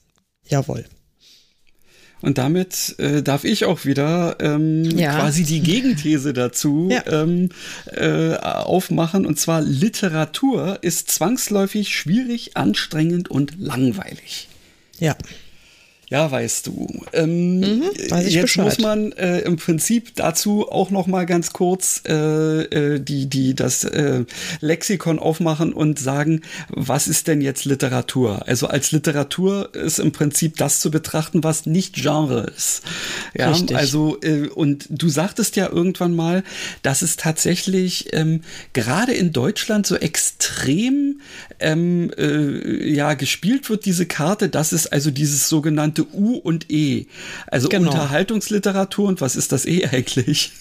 Jawohl. Und damit äh, darf ich auch wieder ähm, ja. quasi die Gegenthese dazu ja. ähm, äh, aufmachen. Und zwar Literatur ist zwangsläufig schwierig, anstrengend und langweilig. Ja. Ja, weißt du. Ähm, mhm, weiß jetzt Bescheid. muss man äh, im Prinzip dazu auch noch mal ganz kurz äh, äh, die die das äh, Lexikon aufmachen und sagen, was ist denn jetzt Literatur? Also als Literatur ist im Prinzip das zu betrachten, was nicht Genre ist. Ja, Richtig. also äh, und du sagtest ja irgendwann mal, dass es tatsächlich ähm, gerade in Deutschland so extrem ähm, äh, ja gespielt wird diese Karte, dass es also dieses sogenannte sogenannte U und E. Also genau. Unterhaltungsliteratur und was ist das E eigentlich?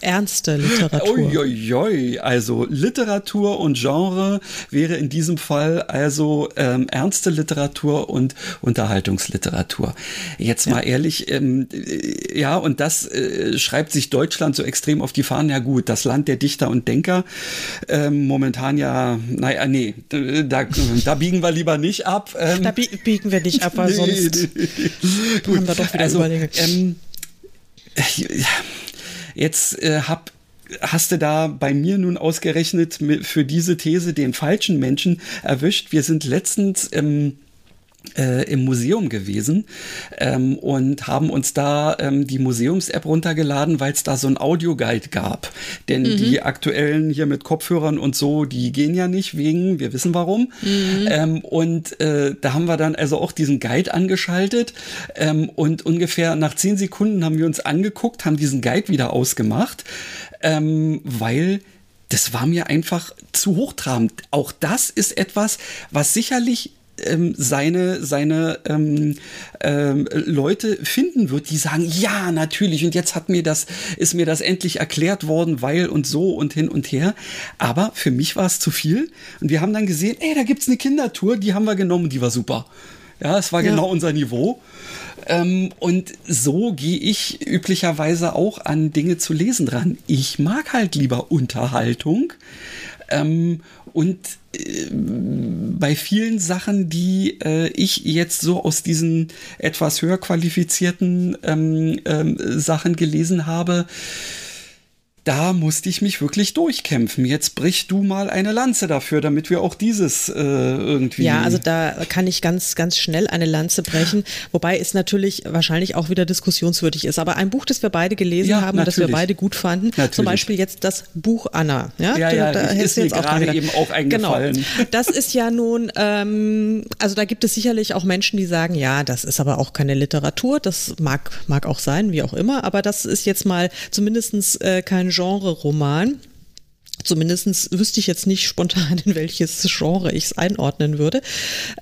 Ernste Literatur. Uiuiui, also Literatur und Genre wäre in diesem Fall also ähm, ernste Literatur und Unterhaltungsliteratur. Jetzt mal ehrlich, ähm, äh, ja, und das äh, schreibt sich Deutschland so extrem auf die Fahnen. Ja gut, das Land der Dichter und Denker. Ähm, momentan ja, naja, nee, da, da biegen wir lieber nicht ab. Ähm, da biegen wir nicht ab, weil nee, sonst nee. haben wir doch wieder also, Überlegungen. Ähm, Jetzt äh, hab hast du da bei mir nun ausgerechnet für diese These den falschen Menschen erwischt. Wir sind letztens im äh, im Museum gewesen ähm, und haben uns da ähm, die Museums-App runtergeladen, weil es da so ein Audioguide gab. Denn mhm. die aktuellen hier mit Kopfhörern und so, die gehen ja nicht wegen, wir wissen warum. Mhm. Ähm, und äh, da haben wir dann also auch diesen Guide angeschaltet ähm, und ungefähr nach zehn Sekunden haben wir uns angeguckt, haben diesen Guide wieder ausgemacht, ähm, weil das war mir einfach zu hochtrabend. Auch das ist etwas, was sicherlich ähm, seine, seine ähm, ähm, Leute finden wird, die sagen, ja, natürlich, und jetzt hat mir das, ist mir das endlich erklärt worden, weil und so und hin und her. Aber für mich war es zu viel. Und wir haben dann gesehen, ey, da gibt's eine Kindertour, die haben wir genommen, die war super. Ja, es war ja. genau unser Niveau. Ähm, und so gehe ich üblicherweise auch an Dinge zu lesen dran. Ich mag halt lieber Unterhaltung. Ähm, und äh, bei vielen Sachen, die äh, ich jetzt so aus diesen etwas höher qualifizierten ähm, ähm, Sachen gelesen habe, da musste ich mich wirklich durchkämpfen. Jetzt brich du mal eine Lanze dafür, damit wir auch dieses äh, irgendwie. Ja, also da kann ich ganz, ganz schnell eine Lanze brechen, wobei es natürlich wahrscheinlich auch wieder diskussionswürdig ist. Aber ein Buch, das wir beide gelesen ja, haben und das wir beide gut fanden, natürlich. zum Beispiel jetzt das Buch Anna. Ja, ja, ja da ist mir gerade eben auch eingefallen. Genau. Das ist ja nun, ähm, also da gibt es sicherlich auch Menschen, die sagen, ja, das ist aber auch keine Literatur. Das mag, mag auch sein, wie auch immer. Aber das ist jetzt mal zumindestens äh, kein Genre-Roman. Zumindest wüsste ich jetzt nicht spontan, in welches Genre ich es einordnen würde.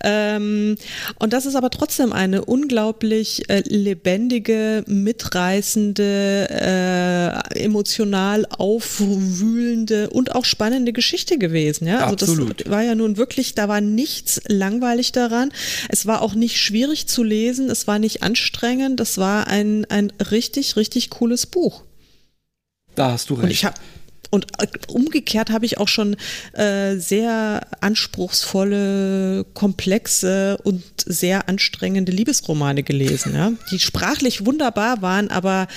Ähm, und das ist aber trotzdem eine unglaublich äh, lebendige, mitreißende, äh, emotional aufwühlende und auch spannende Geschichte gewesen. Ja? Also Absolut. das war ja nun wirklich, da war nichts langweilig daran. Es war auch nicht schwierig zu lesen, es war nicht anstrengend, das war ein, ein richtig, richtig cooles Buch. Da hast du recht. Und ich habe und äh, umgekehrt habe ich auch schon äh, sehr anspruchsvolle, komplexe und sehr anstrengende Liebesromane gelesen, ja, die sprachlich wunderbar waren, aber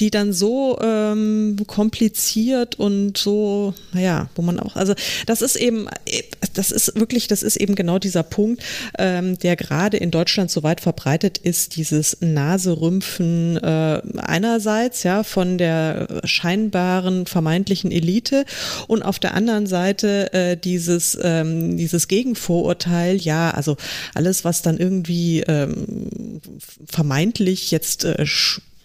die dann so ähm, kompliziert und so, naja, wo man auch, also das ist eben, das ist wirklich, das ist eben genau dieser Punkt, ähm, der gerade in Deutschland so weit verbreitet ist, dieses Naserümpfen äh, einerseits, ja, von der scheinbaren, vermeintlichen Elite Elite und auf der anderen Seite äh, dieses, ähm, dieses Gegenvorurteil, ja, also alles, was dann irgendwie ähm, vermeintlich jetzt äh,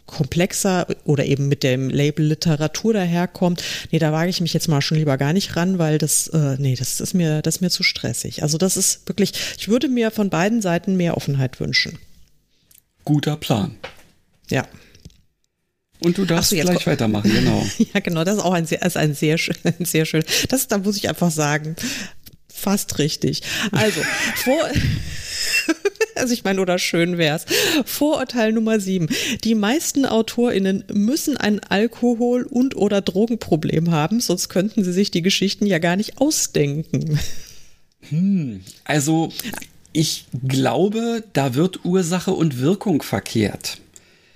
komplexer oder eben mit dem Label Literatur daherkommt, nee, da wage ich mich jetzt mal schon lieber gar nicht ran, weil das, äh, nee, das ist mir, das ist mir zu stressig. Also das ist wirklich, ich würde mir von beiden Seiten mehr Offenheit wünschen. Guter Plan. Ja. Und du darfst so, gleich weitermachen, genau. ja, genau, das ist auch ein sehr, ist ein sehr schön, sehr schön. Das, da muss ich einfach sagen, fast richtig. Also, vor, also ich meine, oder schön wär's. Vorurteil Nummer sieben. Die meisten AutorInnen müssen ein Alkohol- und oder Drogenproblem haben, sonst könnten sie sich die Geschichten ja gar nicht ausdenken. Hm, also ich glaube, da wird Ursache und Wirkung verkehrt.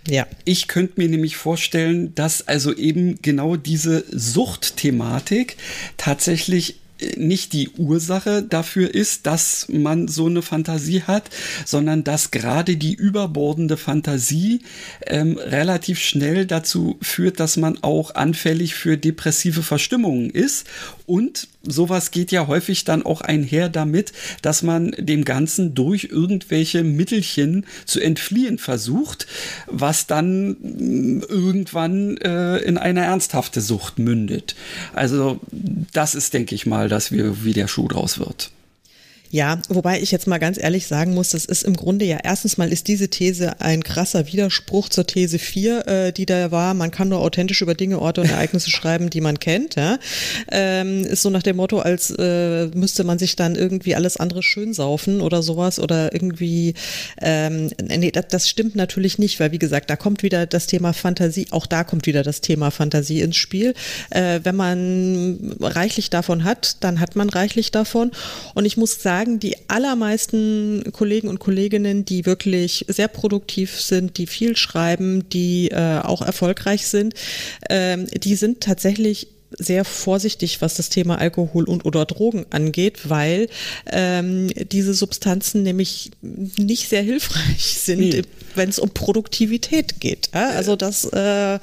Ja. Ich könnte mir nämlich vorstellen, dass also eben genau diese Suchtthematik tatsächlich nicht die Ursache dafür ist, dass man so eine Fantasie hat, sondern dass gerade die überbordende Fantasie ähm, relativ schnell dazu führt, dass man auch anfällig für depressive Verstimmungen ist. Und sowas geht ja häufig dann auch einher damit, dass man dem Ganzen durch irgendwelche Mittelchen zu entfliehen versucht, was dann mm, irgendwann äh, in eine ernsthafte Sucht mündet. Also das ist, denke ich mal, dass wir, wie der Schuh draus wird. Ja, wobei ich jetzt mal ganz ehrlich sagen muss, das ist im Grunde ja erstens mal ist diese These ein krasser Widerspruch zur These 4, äh, die da war, man kann nur authentisch über Dinge, Orte und Ereignisse schreiben, die man kennt. Ja? Ähm, ist so nach dem Motto, als äh, müsste man sich dann irgendwie alles andere schön saufen oder sowas oder irgendwie, ähm, nee, das, das stimmt natürlich nicht, weil wie gesagt, da kommt wieder das Thema Fantasie, auch da kommt wieder das Thema Fantasie ins Spiel. Äh, wenn man reichlich davon hat, dann hat man reichlich davon. Und ich muss sagen, sagen, die allermeisten Kollegen und Kolleginnen, die wirklich sehr produktiv sind, die viel schreiben, die äh, auch erfolgreich sind, ähm, die sind tatsächlich sehr vorsichtig, was das Thema Alkohol und oder Drogen angeht, weil ähm, diese Substanzen nämlich nicht sehr hilfreich sind, nee. wenn es um Produktivität geht. Ja? Also das äh,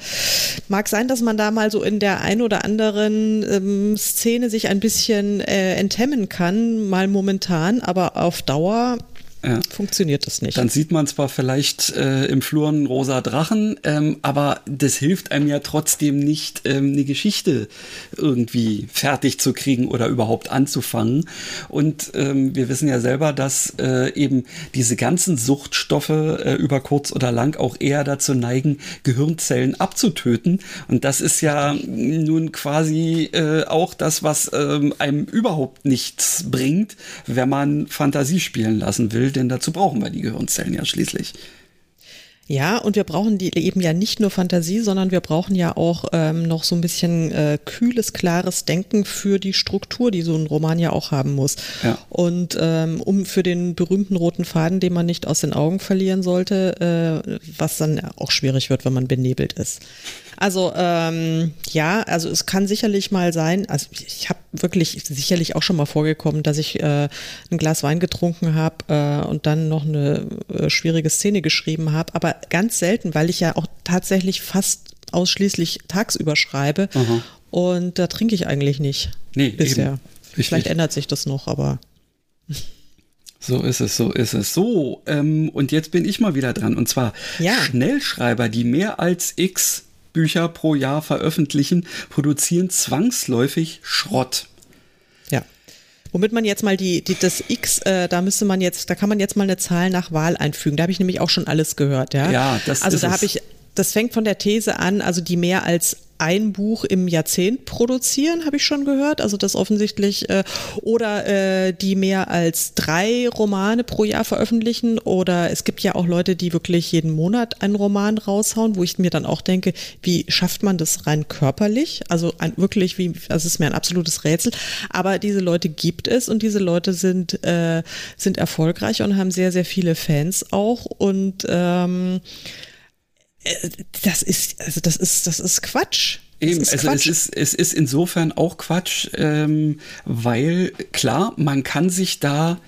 mag sein, dass man da mal so in der ein oder anderen ähm, Szene sich ein bisschen äh, enthemmen kann, mal momentan, aber auf Dauer ja. funktioniert das nicht. Dann sieht man zwar vielleicht äh, im Flur einen rosa Drachen, ähm, aber das hilft einem ja trotzdem nicht, ähm, eine Geschichte irgendwie fertig zu kriegen oder überhaupt anzufangen. Und ähm, wir wissen ja selber, dass äh, eben diese ganzen Suchtstoffe äh, über kurz oder lang auch eher dazu neigen, Gehirnzellen abzutöten. Und das ist ja nun quasi äh, auch das, was ähm, einem überhaupt nichts bringt, wenn man Fantasie spielen lassen will denn dazu brauchen wir die Gehirnzellen ja schließlich. Ja, und wir brauchen die eben ja nicht nur Fantasie, sondern wir brauchen ja auch ähm, noch so ein bisschen äh, kühles, klares Denken für die Struktur, die so ein Roman ja auch haben muss. Ja. Und ähm, um für den berühmten roten Faden, den man nicht aus den Augen verlieren sollte, äh, was dann auch schwierig wird, wenn man benebelt ist. Also ähm, ja, also es kann sicherlich mal sein, also ich habe wirklich sicherlich auch schon mal vorgekommen, dass ich äh, ein Glas Wein getrunken habe äh, und dann noch eine äh, schwierige Szene geschrieben habe, aber ganz selten, weil ich ja auch tatsächlich fast ausschließlich tagsüber schreibe Aha. und da trinke ich eigentlich nicht nee, bisher. Vielleicht ändert sich das noch, aber so ist es, so ist es. So, ähm, und jetzt bin ich mal wieder dran. Und zwar ja. Schnellschreiber, die mehr als x Bücher pro Jahr veröffentlichen, produzieren zwangsläufig Schrott. Ja. Womit man jetzt mal die, die das X, äh, da müsste man jetzt, da kann man jetzt mal eine Zahl nach Wahl einfügen. Da habe ich nämlich auch schon alles gehört, ja. Ja, das Also da habe ich, das fängt von der These an, also die mehr als ein Buch im Jahrzehnt produzieren, habe ich schon gehört. Also das offensichtlich äh, oder äh, die mehr als drei Romane pro Jahr veröffentlichen. Oder es gibt ja auch Leute, die wirklich jeden Monat einen Roman raushauen, wo ich mir dann auch denke, wie schafft man das rein körperlich? Also ein, wirklich, wie, das ist mir ein absolutes Rätsel. Aber diese Leute gibt es und diese Leute sind, äh, sind erfolgreich und haben sehr, sehr viele Fans auch. Und ähm, äh, das ist, also das ist, das ist Quatsch. Eben, ist also Quatsch. es ist, es ist insofern auch Quatsch, ähm, weil klar, man kann sich da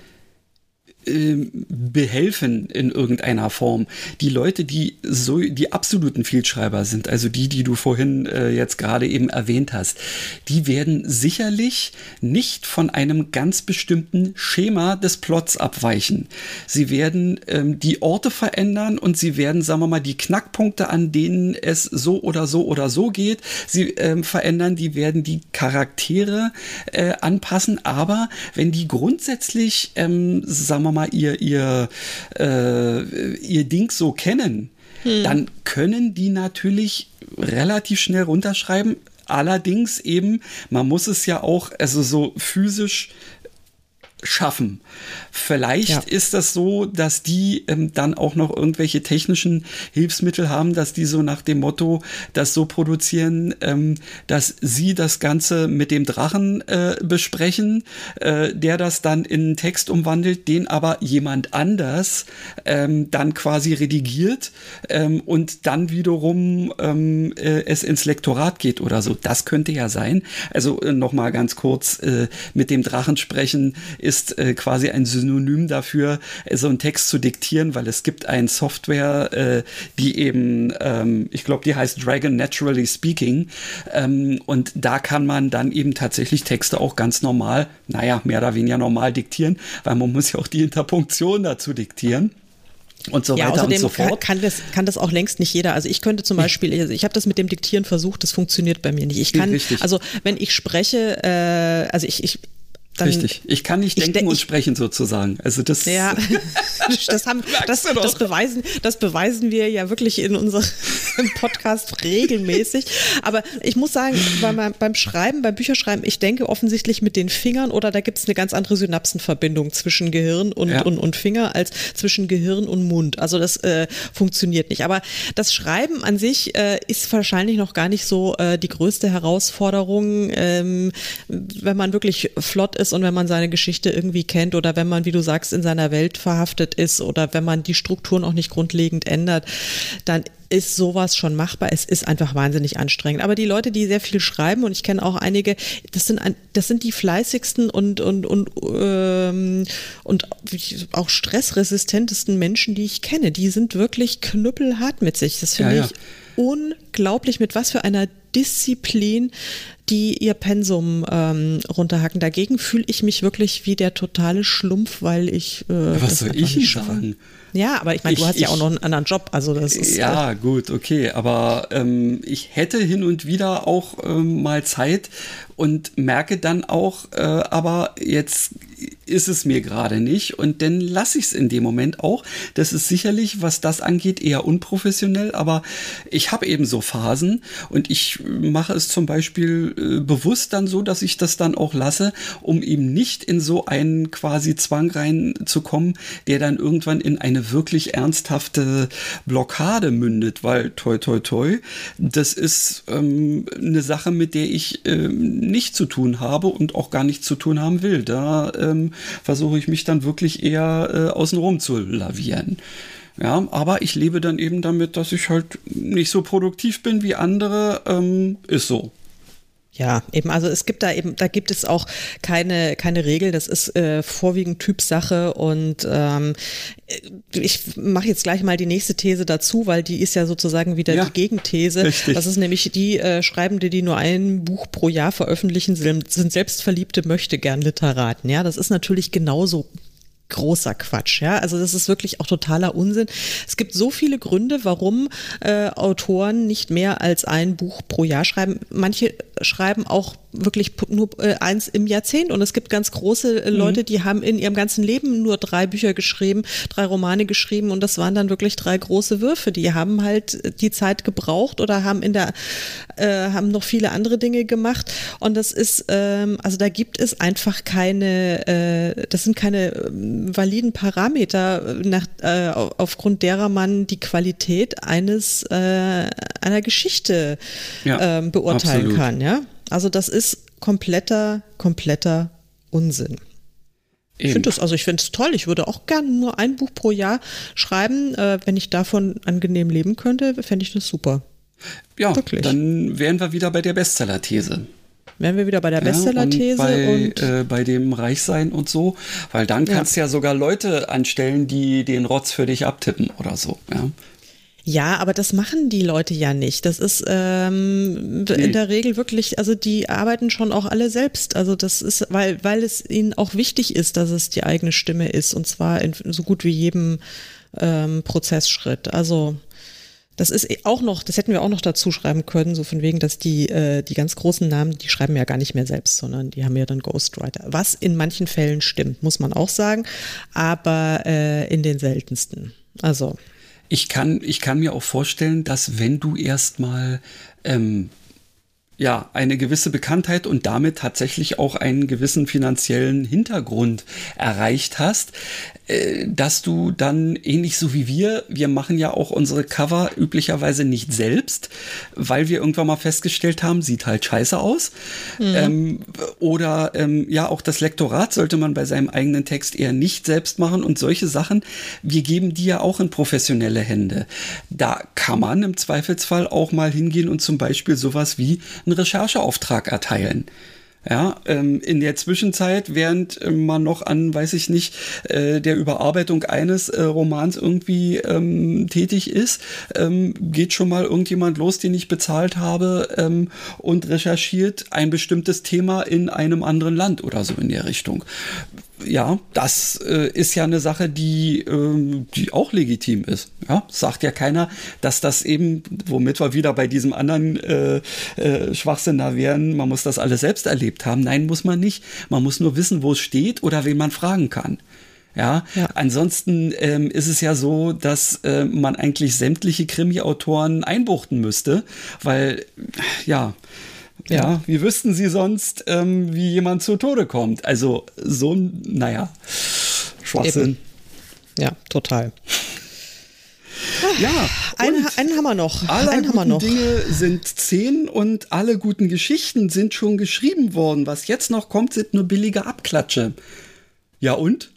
behelfen in irgendeiner Form. Die Leute, die so die absoluten Vielschreiber sind, also die, die du vorhin äh, jetzt gerade eben erwähnt hast, die werden sicherlich nicht von einem ganz bestimmten Schema des Plots abweichen. Sie werden ähm, die Orte verändern und sie werden, sagen wir mal, die Knackpunkte, an denen es so oder so oder so geht, sie ähm, verändern, die werden die Charaktere äh, anpassen, aber wenn die grundsätzlich, ähm, sagen wir mal, ihr, ihr, äh, ihr Ding so kennen, hm. dann können die natürlich relativ schnell runterschreiben. Allerdings eben, man muss es ja auch, also so physisch schaffen. Vielleicht ja. ist das so, dass die ähm, dann auch noch irgendwelche technischen Hilfsmittel haben, dass die so nach dem Motto das so produzieren, ähm, dass sie das Ganze mit dem Drachen äh, besprechen, äh, der das dann in Text umwandelt, den aber jemand anders ähm, dann quasi redigiert ähm, und dann wiederum ähm, äh, es ins Lektorat geht oder so. Das könnte ja sein. Also äh, nochmal ganz kurz, äh, mit dem Drachen sprechen ist äh, quasi ein Synonym dafür, äh, so einen Text zu diktieren, weil es gibt eine Software, äh, die eben, ähm, ich glaube, die heißt Dragon Naturally Speaking. Ähm, und da kann man dann eben tatsächlich Texte auch ganz normal, naja, mehr oder weniger normal diktieren, weil man muss ja auch die Interpunktion dazu diktieren und so ja, weiter und so fort. Kann, das, kann das auch längst nicht jeder. Also ich könnte zum Beispiel, ich, ich habe das mit dem Diktieren versucht, das funktioniert bei mir nicht. Ich kann, Richtig. also wenn ich spreche, äh, also ich, ich dann, Richtig. Ich kann nicht denken ich, und sprechen sozusagen. Also das. Ja, das haben, das, das, beweisen, das beweisen wir ja wirklich in unserem Podcast regelmäßig. Aber ich muss sagen, beim, beim Schreiben, beim Bücherschreiben, ich denke offensichtlich mit den Fingern oder da gibt es eine ganz andere Synapsenverbindung zwischen Gehirn und, ja. und, und Finger als zwischen Gehirn und Mund. Also das äh, funktioniert nicht. Aber das Schreiben an sich äh, ist wahrscheinlich noch gar nicht so äh, die größte Herausforderung, ähm, wenn man wirklich flott ist ist und wenn man seine Geschichte irgendwie kennt oder wenn man, wie du sagst, in seiner Welt verhaftet ist oder wenn man die Strukturen auch nicht grundlegend ändert, dann ist sowas schon machbar. Es ist einfach wahnsinnig anstrengend. Aber die Leute, die sehr viel schreiben, und ich kenne auch einige, das sind, das sind die fleißigsten und, und, und, ähm, und auch stressresistentesten Menschen, die ich kenne. Die sind wirklich knüppelhart mit sich. Das finde ja, ja. ich unglaublich, mit was für einer Disziplin die ihr Pensum ähm, runterhacken. Dagegen fühle ich mich wirklich wie der totale Schlumpf, weil ich. Äh, was soll ich sagen? Ja, aber ich meine, du hast ich, ja auch noch einen anderen Job, also das ist. Ja, äh, gut, okay, aber ähm, ich hätte hin und wieder auch ähm, mal Zeit und merke dann auch, äh, aber jetzt ist es mir gerade nicht und dann lasse ich es in dem Moment auch. Das ist sicherlich, was das angeht, eher unprofessionell, aber ich habe eben so Phasen und ich mache es zum Beispiel äh, bewusst dann so, dass ich das dann auch lasse, um eben nicht in so einen quasi Zwang reinzukommen, der dann irgendwann in eine wirklich ernsthafte Blockade mündet, weil toi toi toi, das ist ähm, eine Sache, mit der ich ähm, nicht zu tun habe und auch gar nichts zu tun haben will. Da ähm, versuche ich mich dann wirklich eher äh, außenrum zu lavieren. Ja, aber ich lebe dann eben damit, dass ich halt nicht so produktiv bin wie andere. Ähm, ist so. Ja, eben, also es gibt da eben, da gibt es auch keine, keine Regel, das ist äh, vorwiegend Typsache und ähm, ich mache jetzt gleich mal die nächste These dazu, weil die ist ja sozusagen wieder ja, die Gegenthese. Richtig. Das ist nämlich die äh, Schreibende, die nur ein Buch pro Jahr veröffentlichen, sind, sind selbstverliebte Möchtegern-Literaten. Ja, das ist natürlich genauso großer Quatsch, ja. Also das ist wirklich auch totaler Unsinn. Es gibt so viele Gründe, warum äh, Autoren nicht mehr als ein Buch pro Jahr schreiben. Manche schreiben auch wirklich nur äh, eins im Jahrzehnt und es gibt ganz große äh, Leute, mhm. die haben in ihrem ganzen Leben nur drei Bücher geschrieben, drei Romane geschrieben und das waren dann wirklich drei große Würfe. Die haben halt die Zeit gebraucht oder haben in der äh, haben noch viele andere Dinge gemacht und das ist ähm, also da gibt es einfach keine äh, das sind keine ähm, validen Parameter nach, äh, aufgrund derer man die Qualität eines äh, einer Geschichte ja, ähm, beurteilen absolut. kann ja also das ist kompletter, kompletter Unsinn. Eben. Ich finde das, also ich finde es toll. Ich würde auch gerne nur ein Buch pro Jahr schreiben. Äh, wenn ich davon angenehm leben könnte, fände ich das super. Ja, Wirklich. dann wären wir wieder bei der Bestseller-These. Wären wir wieder bei der Bestseller-These ja, und, bei, und äh, bei dem Reichsein und so, weil dann kannst du ja. ja sogar Leute anstellen, die den Rotz für dich abtippen oder so. Ja. Ja, aber das machen die Leute ja nicht. Das ist ähm, nee. in der Regel wirklich, also die arbeiten schon auch alle selbst. Also das ist, weil, weil es ihnen auch wichtig ist, dass es die eigene Stimme ist und zwar in so gut wie jedem ähm, Prozessschritt. Also das ist auch noch, das hätten wir auch noch dazu schreiben können, so von wegen, dass die, äh, die ganz großen Namen, die schreiben ja gar nicht mehr selbst, sondern die haben ja dann Ghostwriter. Was in manchen Fällen stimmt, muss man auch sagen, aber äh, in den seltensten. Also ich kann, ich kann mir auch vorstellen, dass wenn du erstmal ähm, ja, eine gewisse Bekanntheit und damit tatsächlich auch einen gewissen finanziellen Hintergrund erreicht hast, äh, dass du dann ähnlich so wie wir, wir machen ja auch unsere Cover üblicherweise nicht selbst, weil wir irgendwann mal festgestellt haben, sieht halt scheiße aus. Mhm. Ähm, oder ähm, ja, auch das Lektorat sollte man bei seinem eigenen Text eher nicht selbst machen und solche Sachen. Wir geben die ja auch in professionelle Hände. Da kann man im Zweifelsfall auch mal hingehen und zum Beispiel sowas wie einen Rechercheauftrag erteilen. Ja, ähm, in der Zwischenzeit, während äh, man noch an, weiß ich nicht, äh, der Überarbeitung eines äh, Romans irgendwie ähm, tätig ist, ähm, geht schon mal irgendjemand los, den ich bezahlt habe ähm, und recherchiert ein bestimmtes Thema in einem anderen Land oder so in der Richtung ja, das äh, ist ja eine Sache, die, ähm, die auch legitim ist. Ja, sagt ja keiner, dass das eben, womit wir wieder bei diesem anderen äh, äh, Schwachsinn da wären, man muss das alles selbst erlebt haben. Nein, muss man nicht. Man muss nur wissen, wo es steht oder wen man fragen kann. Ja, ja. ansonsten ähm, ist es ja so, dass äh, man eigentlich sämtliche Krimi-Autoren einbuchten müsste, weil, ja, ja. ja, wie wüssten sie sonst, ähm, wie jemand zu Tode kommt? Also so, naja, Schwachsinn. Eben. Ja, total. Ja, einen, einen haben wir noch. Alle einen guten noch. Dinge sind zehn und alle guten Geschichten sind schon geschrieben worden. Was jetzt noch kommt, sind nur billige Abklatsche. Ja und?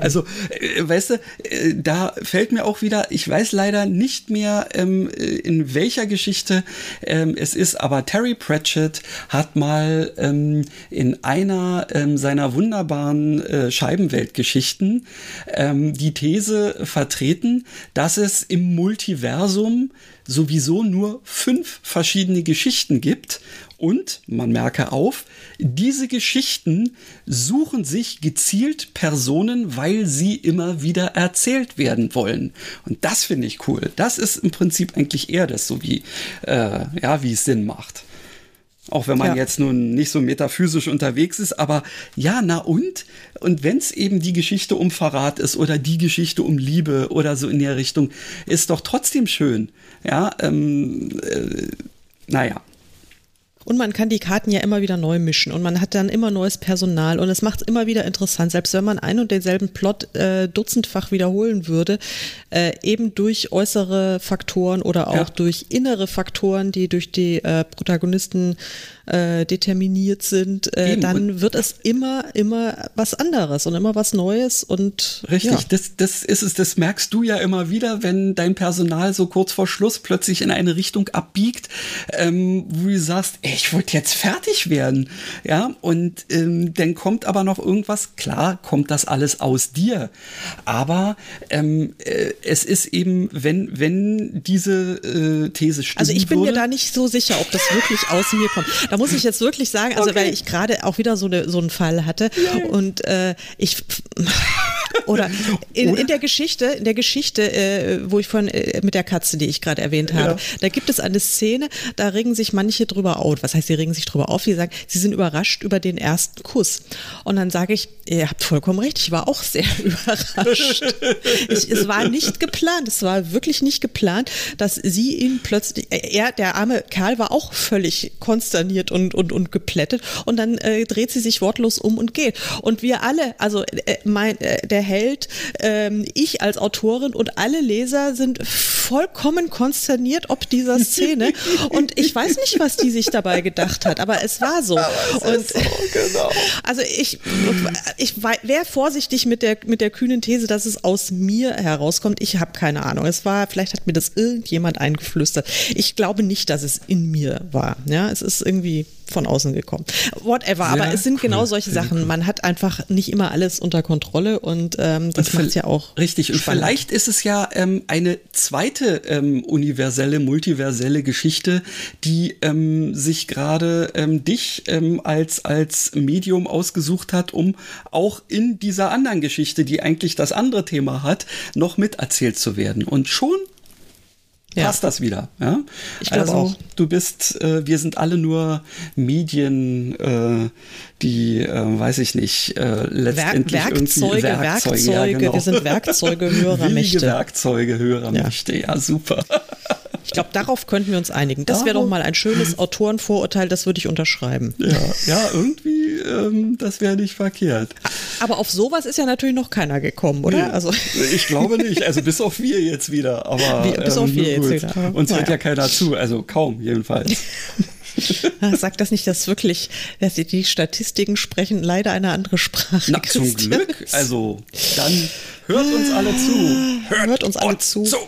Also, äh, weißt du, äh, da fällt mir auch wieder, ich weiß leider nicht mehr, ähm, äh, in welcher Geschichte ähm, es ist, aber Terry Pratchett hat mal ähm, in einer ähm, seiner wunderbaren äh, Scheibenweltgeschichten ähm, die These vertreten, dass es im Multiversum sowieso nur fünf verschiedene Geschichten gibt und, man merke auf, diese Geschichten suchen sich gezielt Personen, weil sie immer wieder erzählt werden wollen. Und das finde ich cool. Das ist im Prinzip eigentlich eher das, so wie, äh, ja, wie es Sinn macht. Auch wenn man ja. jetzt nun nicht so metaphysisch unterwegs ist, aber ja, na und? Und wenn es eben die Geschichte um Verrat ist oder die Geschichte um Liebe oder so in der Richtung, ist doch trotzdem schön. Ja, ähm, äh, naja. Und man kann die Karten ja immer wieder neu mischen und man hat dann immer neues Personal und es macht es immer wieder interessant, selbst wenn man ein und denselben Plot äh, dutzendfach wiederholen würde, äh, eben durch äußere Faktoren oder auch ja. durch innere Faktoren, die durch die äh, Protagonisten äh, determiniert sind, äh, dann wird es immer, immer was anderes und immer was Neues und richtig, ja. das, das ist es, das merkst du ja immer wieder, wenn dein Personal so kurz vor Schluss plötzlich in eine Richtung abbiegt, ähm, wo du sagst, ey, ich wollte jetzt fertig werden. Ja, und ähm, dann kommt aber noch irgendwas. Klar, kommt das alles aus dir. Aber ähm, äh, es ist eben, wenn, wenn diese äh, These stimmt. Also ich bin würde, mir da nicht so sicher, ob das wirklich aus mir kommt. Da muss ich jetzt wirklich sagen, also okay. weil ich gerade auch wieder so, eine, so einen Fall hatte ja. und äh, ich oder in, oder in, der Geschichte, in der Geschichte, äh, wo ich von äh, mit der Katze, die ich gerade erwähnt habe, ja. da gibt es eine Szene, da regen sich manche drüber auf. Was heißt, sie regen sich drüber auf? Die sagen, sie sind überrascht über den ersten Kuss. Und dann sage ich, ihr habt vollkommen recht, ich war auch sehr überrascht. ich, es war nicht geplant, es war wirklich nicht geplant, dass sie ihn plötzlich, äh, er, der arme Kerl war auch völlig konsterniert und, und, und geplättet. Und dann äh, dreht sie sich wortlos um und geht. Und wir alle, also äh, mein, äh, der Held, ähm, ich als Autorin und alle Leser sind vollkommen konsterniert ob dieser Szene. und ich weiß nicht, was die sich dabei gedacht hat, aber es war so. und so, genau. Also ich, ich wäre vorsichtig mit der, mit der kühnen These, dass es aus mir herauskommt. Ich habe keine Ahnung. Es war, vielleicht hat mir das irgendjemand eingeflüstert. Ich glaube nicht, dass es in mir war. Ja, es ist irgendwie von außen gekommen. Whatever, Sehr aber es sind genau cool. genau solche Sachen. Cool. Man hat einfach nicht immer alles unter Kontrolle und ähm, das macht ja auch. Richtig, spannend. und vielleicht ist es ja ähm, eine zweite ähm, universelle, multiverselle Geschichte, die ähm, sich gerade ähm, dich ähm, als, als Medium ausgesucht hat, um auch in dieser anderen Geschichte, die eigentlich das andere Thema hat, noch miterzählt zu werden. Und schon ja. passt das wieder. Ja? Ich glaube also, auch. Du bist, äh, wir sind alle nur Medien, äh, die, äh, weiß ich nicht, äh, letztendlich Werk Werkzeuge, Werkzeuge, Werkzeuge, ja, genau. wir sind Werkzeuge höherer Mächte. Werkzeuge höherer ja. Mächte, ja super. Ich glaube, darauf könnten wir uns einigen. Das wäre doch mal ein schönes Autorenvorurteil, das würde ich unterschreiben. Ja, ja irgendwie, ähm, das wäre nicht verkehrt. Aber auf sowas ist ja natürlich noch keiner gekommen, oder? Nee, also. Ich glaube nicht, also bis auf wir jetzt wieder. Aber, Wie, bis ähm, auf wir jetzt wieder. Uns naja. hört ja keiner zu, also kaum jedenfalls. Sagt das nicht, dass wirklich, dass die Statistiken sprechen leider eine andere Sprache. Na, zum Glück. Also, dann hört uns alle zu. Hört, hört uns alle zu. zu.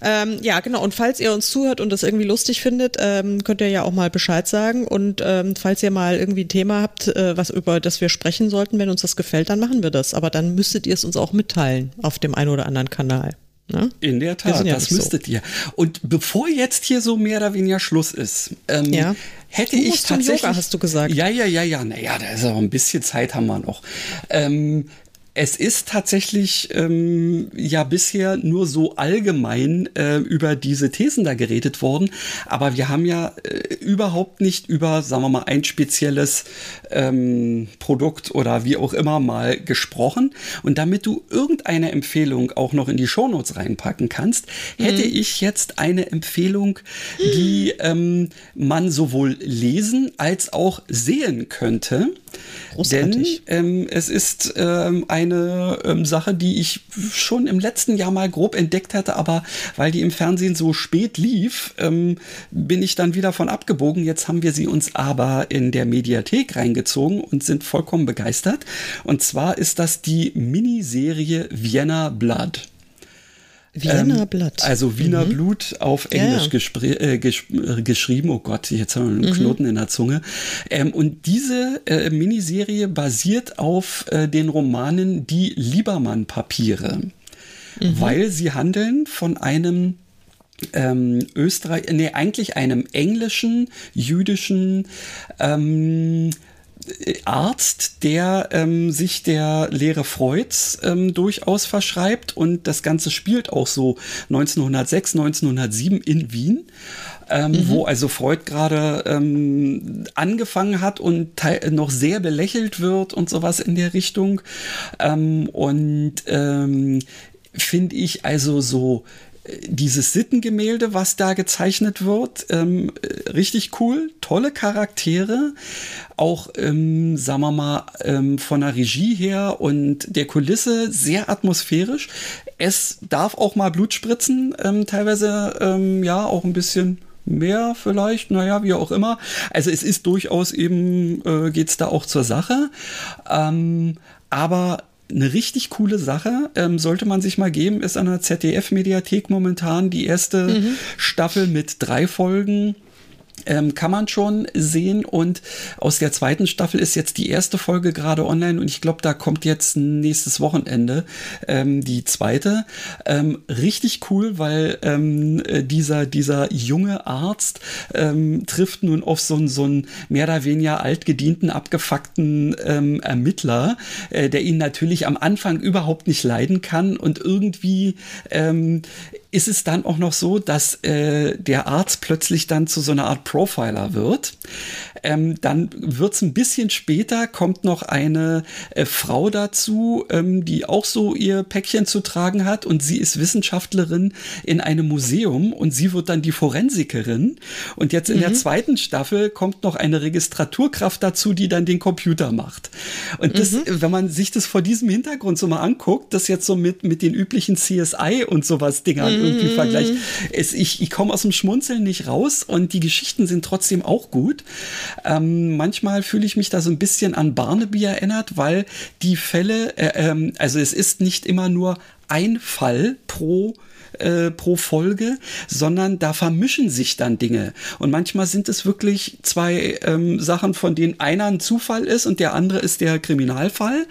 Ähm, ja, genau. Und falls ihr uns zuhört und das irgendwie lustig findet, ähm, könnt ihr ja auch mal Bescheid sagen. Und ähm, falls ihr mal irgendwie ein Thema habt, äh, was über das wir sprechen sollten, wenn uns das gefällt, dann machen wir das. Aber dann müsstet ihr es uns auch mitteilen auf dem einen oder anderen Kanal. Ja? In der Tat, ja das müsstet so. ihr. Und bevor jetzt hier so mehr oder weniger Schluss ist, ähm, ja. hätte du ich tatsächlich. Yoga, hast du gesagt. Ja, ja, ja, ja. Naja, da ist auch ein bisschen Zeit haben wir noch. Ähm, es ist tatsächlich ähm, ja bisher nur so allgemein äh, über diese Thesen da geredet worden, aber wir haben ja äh, überhaupt nicht über, sagen wir mal, ein spezielles ähm, Produkt oder wie auch immer mal gesprochen. Und damit du irgendeine Empfehlung auch noch in die Shownotes reinpacken kannst, mhm. hätte ich jetzt eine Empfehlung, die ähm, man sowohl lesen als auch sehen könnte. Großartig. Denn ähm, es ist ähm, eine ähm, Sache, die ich schon im letzten Jahr mal grob entdeckt hatte, aber weil die im Fernsehen so spät lief, ähm, bin ich dann wieder von abgebogen. Jetzt haben wir sie uns aber in der Mediathek reingezogen und sind vollkommen begeistert. Und zwar ist das die Miniserie Vienna Blood. Wiener ähm, Blatt. Also Wiener mhm. Blut auf Englisch ja. äh, gesch äh, geschrieben. Oh Gott, jetzt haben wir einen mhm. Knoten in der Zunge. Ähm, und diese äh, Miniserie basiert auf äh, den Romanen Die Liebermann-Papiere, mhm. weil sie handeln von einem ähm, Österreich, nee, eigentlich einem englischen, jüdischen ähm, Arzt, der ähm, sich der Lehre Freuds ähm, durchaus verschreibt und das Ganze spielt auch so 1906, 1907 in Wien. Ähm, mhm. wo also Freud gerade ähm, angefangen hat und noch sehr belächelt wird und sowas in der Richtung. Ähm, und ähm, finde ich also so dieses Sittengemälde, was da gezeichnet wird, ähm, richtig cool, tolle Charaktere, auch, ähm, sagen wir mal, ähm, von der Regie her und der Kulisse sehr atmosphärisch. Es darf auch mal Blut spritzen, ähm, teilweise ähm, ja auch ein bisschen mehr vielleicht, naja, wie auch immer. Also es ist durchaus eben, äh, geht's da auch zur Sache. Ähm, aber eine richtig coole Sache, ähm, sollte man sich mal geben, ist an der ZDF-Mediathek momentan die erste mhm. Staffel mit drei Folgen ähm, kann man schon sehen. Und aus der zweiten Staffel ist jetzt die erste Folge gerade online und ich glaube, da kommt jetzt nächstes Wochenende ähm, die zweite. Ähm, richtig cool, weil ähm, äh, dieser, dieser junge Arzt ähm, trifft nun auf so, so einen mehr oder weniger altgedienten, abgefuckten ähm, Ermittler, äh, der ihn natürlich am Anfang überhaupt nicht leiden kann und irgendwie ist es dann auch noch so, dass äh, der Arzt plötzlich dann zu so einer Art Profiler wird. Ähm, dann wird es ein bisschen später, kommt noch eine äh, Frau dazu, ähm, die auch so ihr Päckchen zu tragen hat und sie ist Wissenschaftlerin in einem Museum und sie wird dann die Forensikerin. Und jetzt in mhm. der zweiten Staffel kommt noch eine Registraturkraft dazu, die dann den Computer macht. Und das, mhm. wenn man sich das vor diesem Hintergrund so mal anguckt, das jetzt so mit, mit den üblichen CSI und sowas Dingern irgendwie mhm. vergleicht. Es, ich ich komme aus dem Schmunzeln nicht raus und die Geschichten sind trotzdem auch gut. Ähm, manchmal fühle ich mich da so ein bisschen an Barnaby erinnert, weil die Fälle, äh, ähm, also es ist nicht immer nur ein Fall pro äh, pro Folge, sondern da vermischen sich dann Dinge. Und manchmal sind es wirklich zwei ähm, Sachen, von denen einer ein Zufall ist und der andere ist der Kriminalfall.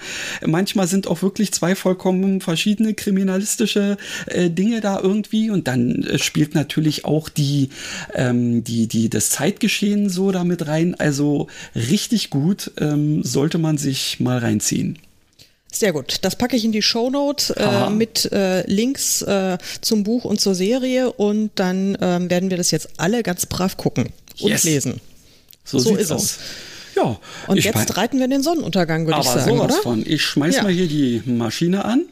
Manchmal sind auch wirklich zwei vollkommen verschiedene kriminalistische äh, Dinge da irgendwie. Und dann äh, spielt natürlich auch die, ähm, die, die, das Zeitgeschehen so damit rein. Also richtig gut, ähm, sollte man sich mal reinziehen. Sehr gut. Das packe ich in die Shownote äh, mit äh, Links äh, zum Buch und zur Serie und dann ähm, werden wir das jetzt alle ganz brav gucken und yes. lesen. So, so ist aus. es. Ja. Und jetzt reiten wir in den Sonnenuntergang, würde ich sagen. Aber sowas oder? von. Ich schmeiß ja. mal hier die Maschine an.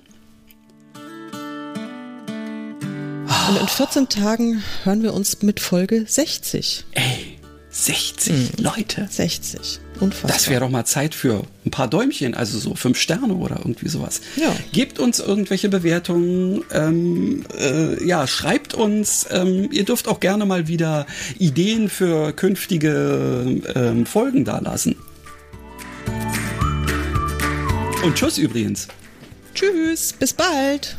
Und in 14 Tagen hören wir uns mit Folge 60. Ey. 60 mhm. Leute. 60. Unfassbar. Das wäre doch mal Zeit für ein paar Däumchen, also so fünf Sterne oder irgendwie sowas. Ja. Gebt uns irgendwelche Bewertungen. Ähm, äh, ja, schreibt uns. Ähm, ihr dürft auch gerne mal wieder Ideen für künftige ähm, Folgen da lassen. Und tschüss übrigens. Tschüss, bis bald.